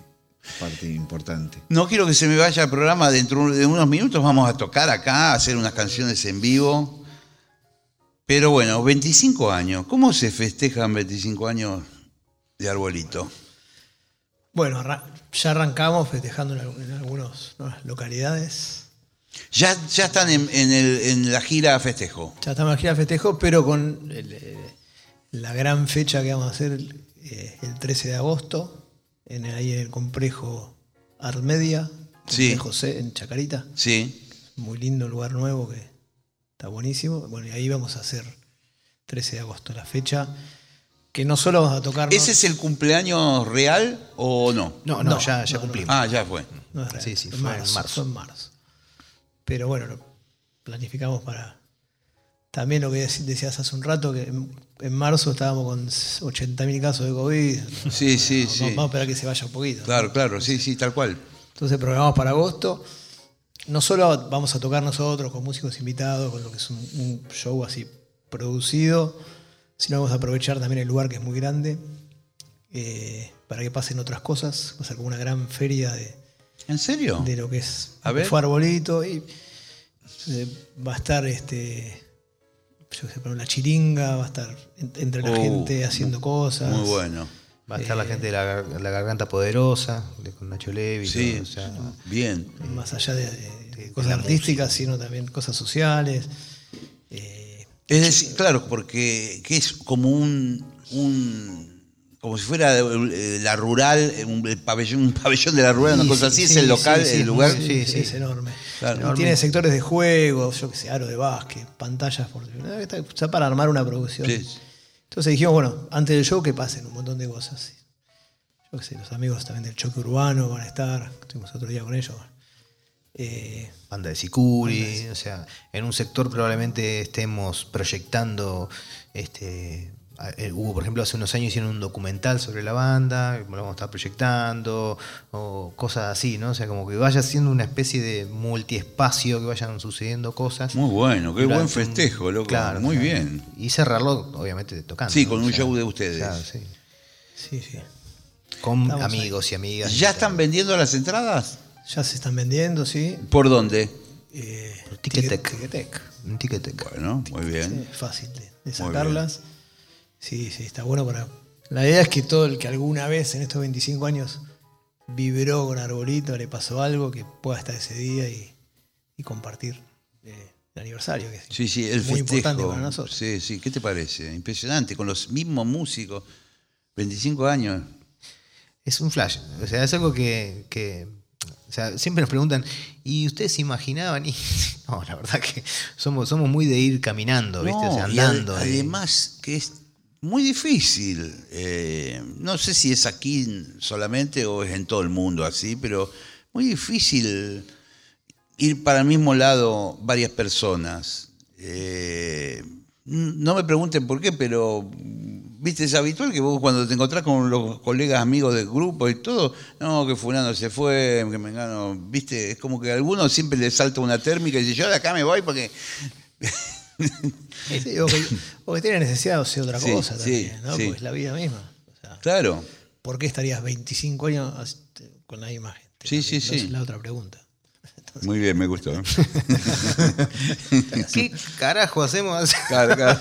parte importante. No quiero que se me vaya el programa, dentro de unos minutos vamos a tocar acá, a hacer unas canciones en vivo. Pero bueno, 25 años, ¿cómo se festejan 25 años de arbolito? Bueno, ya arrancamos festejando en algunas localidades. Ya, ya están en, en el- en la gira festejo. Ya estamos en la gira festejo, pero con el, eh, la gran fecha que vamos a hacer eh, el 13 de agosto, en, ahí en el complejo Armedia, Sí. C, en Chacarita. Sí, Muy lindo lugar nuevo que está buenísimo. Bueno, y ahí vamos a hacer 13 de agosto la fecha. Que no solo vamos a tocar. ¿ese es el cumpleaños real o no? No, no, No, ya, ya no, cumplimos. Ah, ya fue. No es real, Sí, sí, fue en marzo, marzo. Fue en marzo. Pero bueno, lo planificamos para. También lo que dec- decías hace un rato, que en, en marzo estábamos con 80.000 casos de COVID. Sí, sí, sí. Vamos a esperar que se vaya un poquito. Claro, claro, sí, sí, tal cual. Entonces programamos para agosto. No solo vamos a tocar nosotros con músicos invitados, con lo que es un, un show así producido, sino vamos a aprovechar también el lugar que es muy grande eh, para que pasen otras cosas. Va a ser como una gran feria de, ¿En serio? de lo que es A ver. fue arbolito y eh, va a estar este yo qué sé, pero la chiringa, va a estar en- entre la Oh, gente haciendo cosas. Muy bueno. Va a estar la gente de la, gar- la Garganta Poderosa, de, con Nacho Levi. Sí, todo, o sea, bien. Más allá de, de de cosas artísticas, sino también cosas sociales. Eh, Es decir, claro, porque que es como un, un- como si fuera eh, la rural, un el pabellón, un pabellón de la rural, una cosa sí, así, sí, es el local, sí, sí, el lugar. sí, Sí, sí, sí. es enorme. Claro. Y tiene sectores de juego, yo que sé, aro de básquet, pantallas por está, está para armar una producción. Sí. Entonces dijimos, bueno, antes del show que pasen un montón de cosas. Yo que sé, los amigos también del choque urbano van a estar, estuvimos otro día con ellos. Eh, Banda de Sicuri, o sea, en un sector probablemente estemos proyectando, este, eh, hubo por ejemplo hace unos años hicieron un documental sobre la banda, lo vamos a estar proyectando, o cosas así, ¿no? O sea, como que vaya siendo una especie de multiespacio, que vayan sucediendo cosas. Muy bueno, qué buen festejo, loco. Claro, Muy claro. bien. Y cerrarlo, obviamente, tocando. Sí, ¿no? con O un sea, show de ustedes. claro, sí. sí, sí. Con Estamos amigos y amigas. ¿Ya están vendiendo las entradas? Ya se están vendiendo, sí. ¿Por dónde? Eh, Ticketek. Ticket- Ticketek. Bueno, muy bien. Sí, fácil de, sacarlas. Sí, sí, está bueno para. La idea es que todo el que alguna vez en estos 25 años vibró con Arbolito, le pasó algo, que pueda estar ese día y, y compartir eh, el aniversario, que es Sí, sí, el muy festejo. importante para nosotros. Sí, sí, ¿qué te parece? Impresionante, con los mismos músicos, 25 años. Es un flash. O sea, es algo que, que- o sea, siempre nos preguntan, ¿y ustedes se imaginaban? Y no, la verdad que somos, somos muy de ir caminando, ¿viste? o sea, andando. además que es muy difícil. eh, no sé si es aquí solamente o es en todo el mundo así, pero muy difícil ir para el mismo lado varias personas. Eh, no me pregunten por qué, pero viste, es habitual que vos cuando te encontrás con los colegas amigos del grupo y todo, no, que fulano se fue, que me engano, viste, es como que a algunos siempre les salta una térmica y dice, yo de acá me voy porque Sí, o, que, o que tiene necesidad de hacer otra Sí, cosa también, ¿no? Porque es la vida misma. O sea, Claro. ¿Por qué estarías 25 años este, con la misma gente? Sí, sí, sí. Es la otra pregunta. Muy bien, me gustó. ¿Qué carajo hacemos? Claro, claro.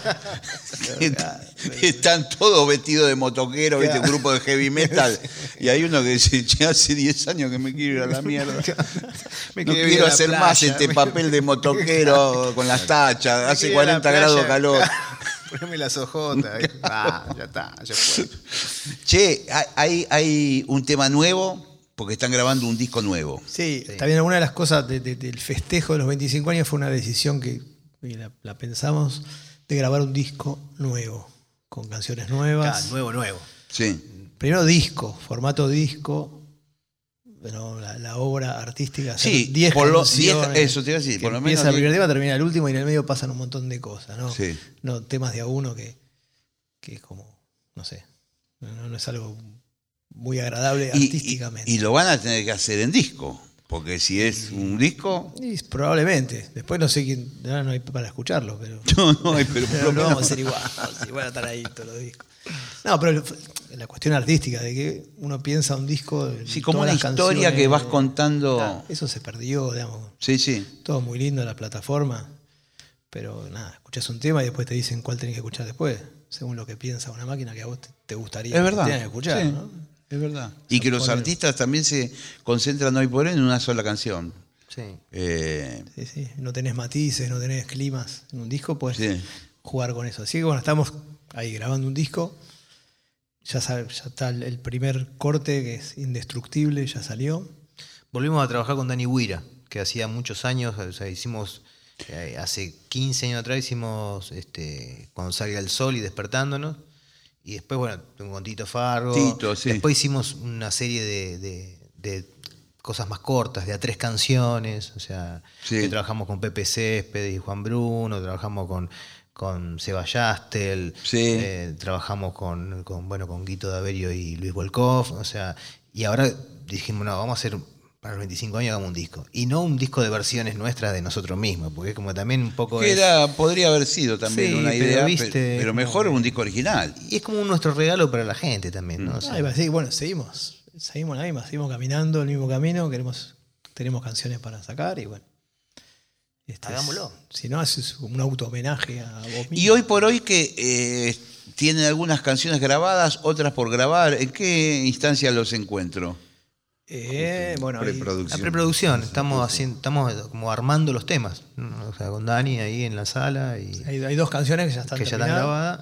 Están todos vestidos de motoquero, ¿viste? un grupo de heavy metal. Y hay uno que dice, "Che, hace 10 años que me quiero ir a la mierda. Me No quiero hacer playa, más este me- papel de motoquero con las tachas. Hace quedé en la 40 grados calor. Poneme las ojotas. Ah, ya está, ya fue. Che, hay, hay un tema nuevo porque están grabando un disco nuevo. Sí, también una de las cosas de- de- del festejo de los 25 años fue una decisión que la, la pensamos de grabar un disco nuevo, con canciones nuevas. Ah, nuevo, nuevo. Sí. Primero disco, formato disco, pero la, la obra artística. Sí, 10 por lo- canciones, 10 eso te iba a decir, por lo empieza menos el primer 10. tema, termina el último y en el medio pasan un montón de cosas, ¿no? Sí. No, temas de a uno que, que es como, no sé, no, no es algo muy agradable Y, artísticamente. y lo van a tener que hacer en disco. Porque si es un disco. Y probablemente. Después no sé quién. ahora no hay para escucharlo, pero. No, no, hay, pero pero no vamos a ser igual. Igual a estar ahí todos los discos. No, pero la cuestión artística, de que uno piensa un disco. Sí, como una historia que vas contando. Claro, eso se perdió, digamos. Sí, sí. Todo muy lindo en la plataforma. Pero nada, escuchas un tema y después te dicen cuál tenés que escuchar después. Según lo que piensa una máquina que a vos te, gustaría Es verdad. que escuchar. Sí, ¿no? Es verdad. Y que los poner- artistas también se concentran hoy por hoy en una sola canción. Sí. Eh, Sí, sí. No tenés matices, no tenés climas en un disco, Sí. jugar con eso. Así que bueno, estamos ahí grabando un disco. Ya, sabe- ya está el- el primer corte que es indestructible, ya salió. Volvimos a trabajar con Dani Huira, que hacía muchos años, o sea, hicimos, eh, hace 15 años atrás hicimos este, Cuando salga el sol y despertándonos. Y después, bueno, con Tito Fargo. Tito, sí. Después hicimos una serie de, de- de cosas más cortas, de a tres canciones. O sea, Sí. que trabajamos con Pepe Céspedes y Juan Bruno, trabajamos con, con Seba Yastel, Sí. eh, trabajamos con, con, bueno, con Guito Daverio y Luis Volkov. O sea, y ahora dijimos, no, vamos a hacer para los 25 años hagamos un disco. Y no un disco de versiones nuestras de nosotros mismos, porque es como también un poco... que es- era, podría haber sido también Sí, una pero idea, viste, pe- pero, mejor un disco original. y es como nuestro regalo para la gente también, ¿no? O sea, Ah, decir, bueno, seguimos. Seguimos la misma, seguimos caminando el mismo camino, queremos, tenemos canciones para sacar y bueno. Este es- Hagámoslo. si no, es como un auto homenaje a vos mismo. Y hoy por hoy que eh, tienen algunas canciones grabadas, otras por grabar, ¿en qué instancia los encuentro? Eh, bueno, ahí- la Preproducción. preproducción, estamos haciendo, estamos como armando los temas, o sea, con Dani ahí en la sala y hay, hay dos canciones que ya están que ya están grabadas.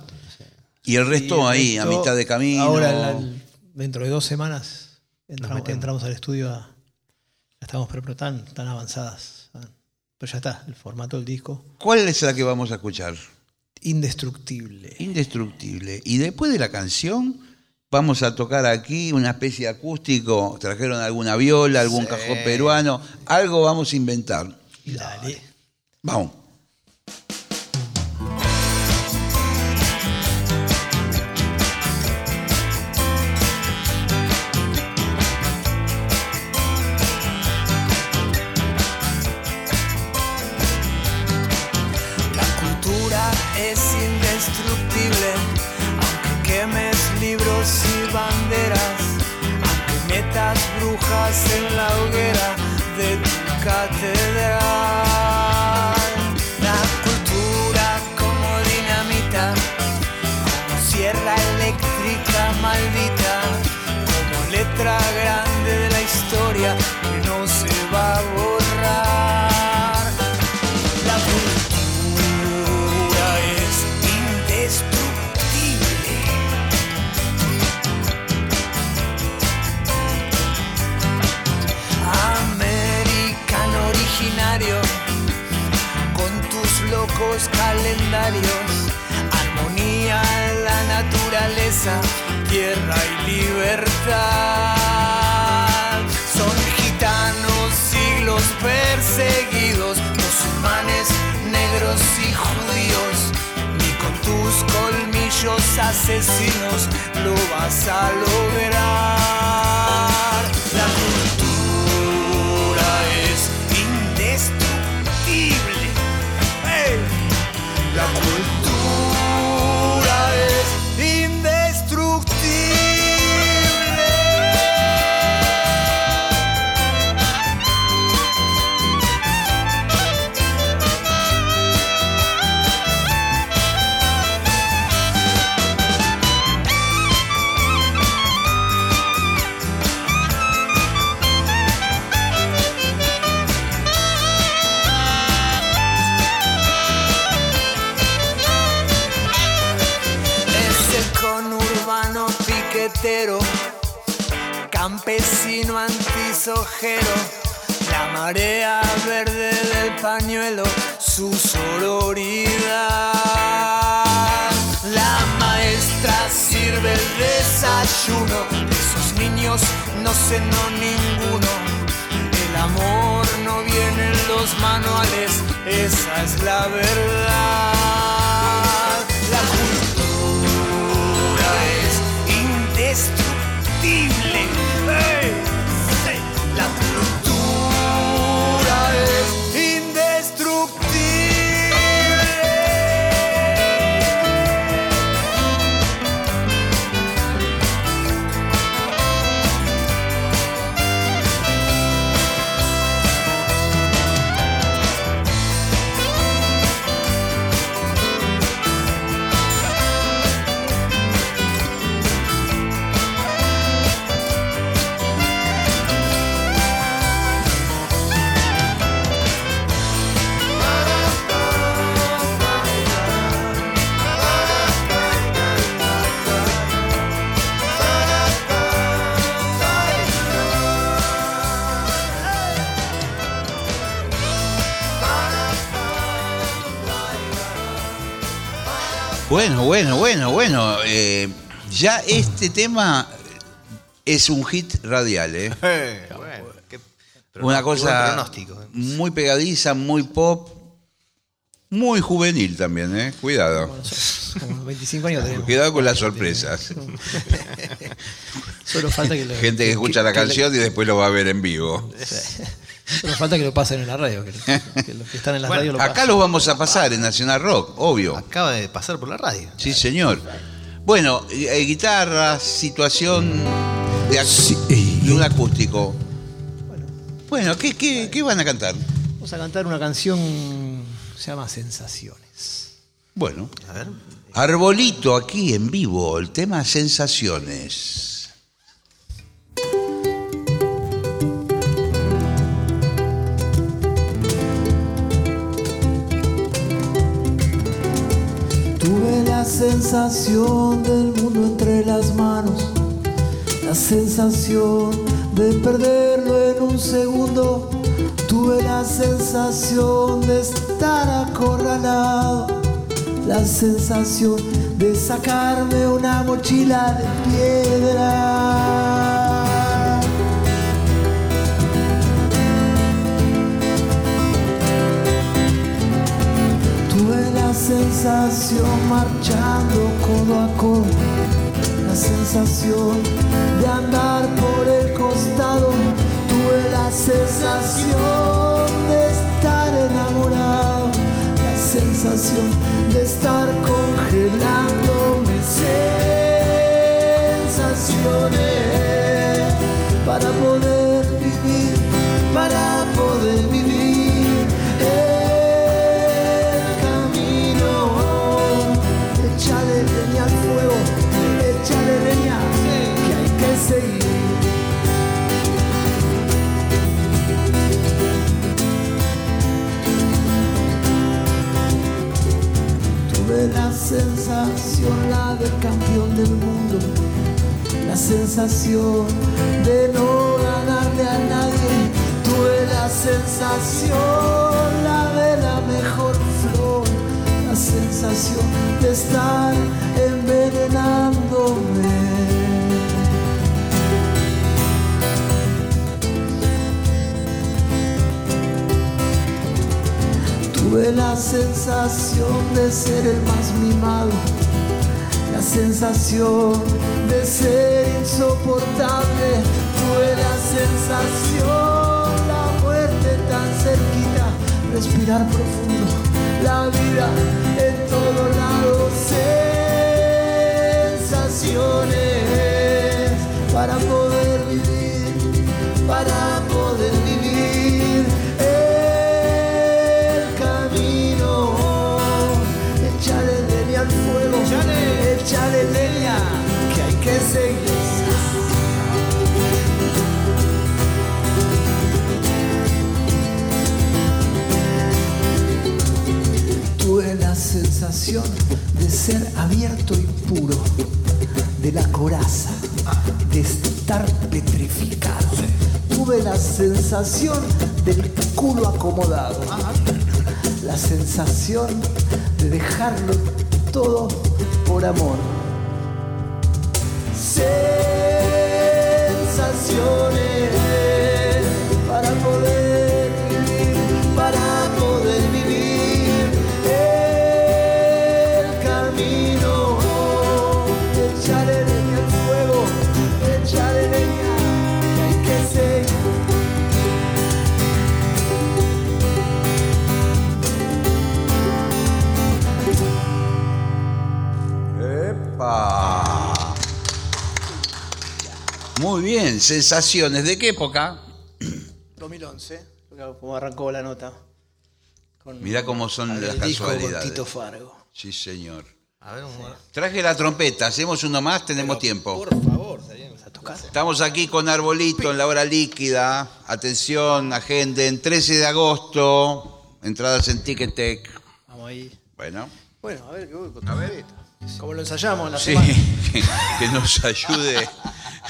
Y el Y resto el ahí, a resto, mitad de camino. Ahora, la- dentro de dos semanas, entramos, entramos al estudio. A, estamos pero tan, tan avanzadas. Pero ya está, el formato del disco. ¿Cuál es la que vamos a escuchar? Indestructible. Indestructible. Y después de la canción, vamos a tocar aquí una especie de acústico. Trajeron alguna viola, algún Sí. cajón peruano. Algo vamos a inventar. Dale. Vamos. En la hoguera de tu catedral. Calendarios, armonía la naturaleza, tierra y libertad. Son gitanos, siglos perseguidos, musulmanes, negros y judíos. Ni con tus colmillos asesinos lo vas a lograr. La cultura campesino antisojero, la marea verde del pañuelo, su sororidad. La maestra sirve el desayuno, de esos niños no sé no ninguno. El amor no viene en los manuales, esa es la verdad. La cultura es indestructible. Ya este tema es un hit radial, ¿eh? Bueno, qué- Una cosa. ¿eh? muy pegadiza, muy pop, muy juvenil también, ¿eh? Cuidado. Como 25 años tenemos. Cuidado con las sorpresas. Solo falta que lo, Gente que escucha la que- canción y después lo va a ver en vivo. Solo falta que lo pasen en la radio. Que, que los que están en la Bueno, radio lo Acá pasen. lo vamos a pasar en Nacional Rock, obvio. Acaba de pasar por la radio. Sí, señor. Bueno, eh, guitarra, situación de, ac- de un acústico. Bueno, ¿qué, qué, qué van a cantar? Vamos a cantar una canción se llama Sensaciones. Bueno, A ver. Arbolito aquí en vivo, el tema Sensaciones. Sensación del mundo entre las manos, la sensación de perderlo en un segundo. Tuve la sensación de estar acorralado, la sensación de sacarme una mochila de piedra. Sensación marchando codo a codo, la sensación de andar por el costado. Tuve la sensación de estar enamorado, la sensación de estar congelándome. Sensaciones para poder vivir, para poder vivir sensación, la del campeón del mundo, la sensación de no ganarle a nadie. Tuve la sensación, la de la mejor flor, sensación de estar envenenándome. La sensación de ser el más mimado, la sensación de ser insoportable. Tuve la sensación, la muerte tan cerquita, respirar profundo, la vida en todos lados, sensaciones para poder vivir, para Tuve la sensación de ser abierto y puro, de la coraza, de estar petrificado. Tuve la sensación del culo acomodado, la sensación de dejarlo todo por amor. Sensaciones Muy bien, sensaciones. ¿De qué época? 2011, como arrancó la nota. Con Mirá cómo son el las disco con casualidades. Tito Fargo. Sí, señor. A ver, vamos a ver. Traje la trompeta, hacemos uno más, tenemos tiempo. Por favor, salimos a tocar. Estamos aquí con Arbolito en la hora líquida. Atención, agenden, 13 de agosto, entradas en Ticketek. Vamos ahí. Bueno, Bueno, a ver, ¿qué voy con trompeta? Como lo ensayamos en la sí, semana. que, que nos ayude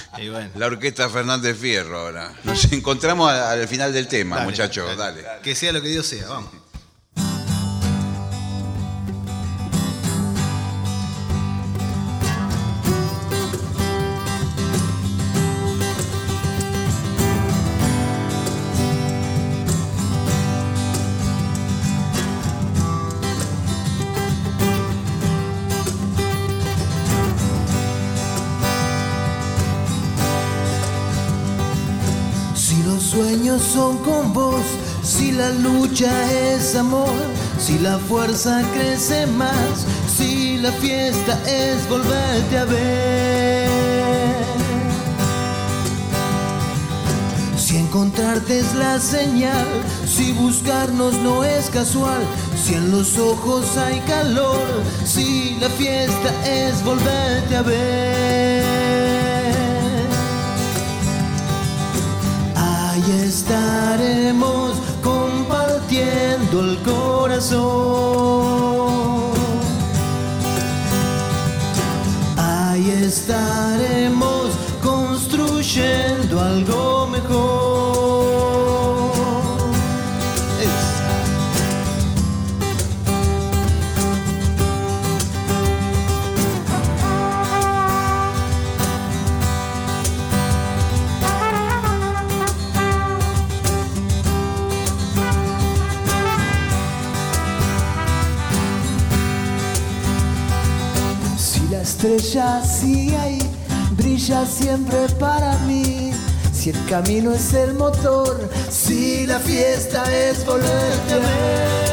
Y bueno, la orquesta Fernández Fierro ahora. Nos encontramos al final del tema, Dale, muchachos, dale. que sea lo que Dios sea, vamos. La lucha es amor, si la fuerza crece más, si la fiesta es volverte a ver. Si encontrarte es la señal, si buscarnos no es casual, si en los ojos hay calor, si la fiesta es volverte a ver. Ahí estaremos el corazón. Ahí estaremos construyendo algo mejor. Estrella sigue ahí, brilla siempre para mí. Si el camino es el motor, si la fiesta es volverte a ver.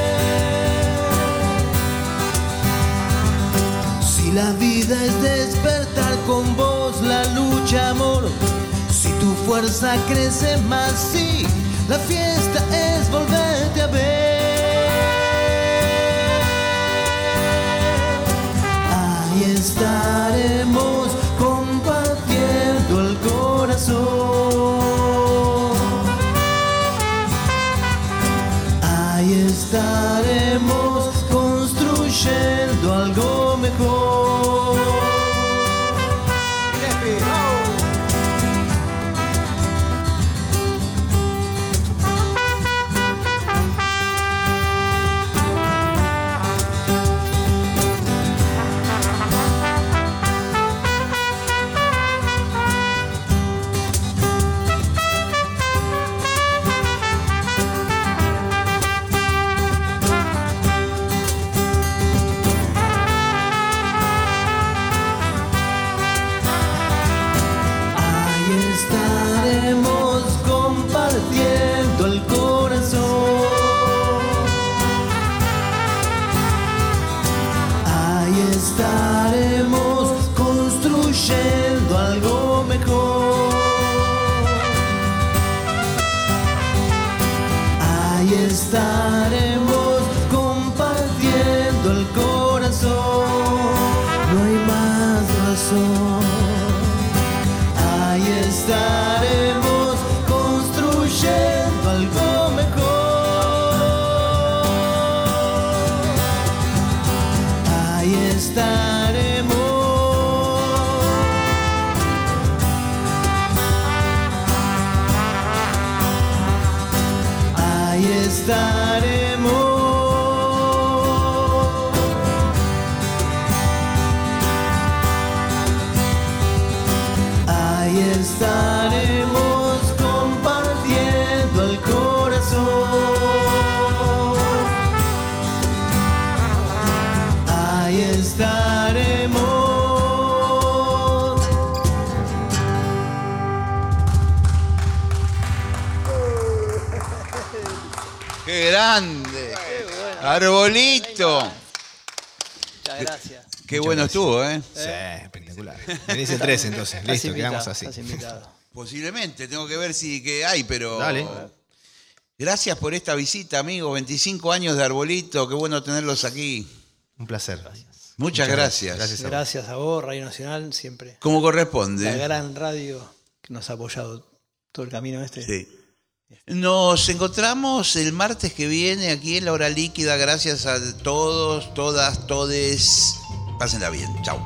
Si la vida es despertar con vos la lucha, amor. Si tu fuerza crece más, si la fiesta es volverte a ver. Estaremos compartiendo el corazón. Ahí estaremos construyendo estaremos Arbolito. Muchas gracias. Qué bueno estuvo, ¿eh? Sí, espectacular. Me dice tres entonces. Estás Listo, invitado, quedamos así. estás invitado. Posiblemente, tengo que ver si que hay, pero. Dale. Gracias por esta visita, amigo. 25 años de Arbolito, qué bueno tenerlos aquí. Un placer. Muchas, gracias. Gracias a vos. Gracias a vos, Radio Nacional, siempre. Como La corresponde. gran radio que nos ha apoyado todo el camino este. Sí. Nos encontramos el martes que viene aquí en la hora líquida. Gracias a todos, todas, todes. Pásenla bien. Chao.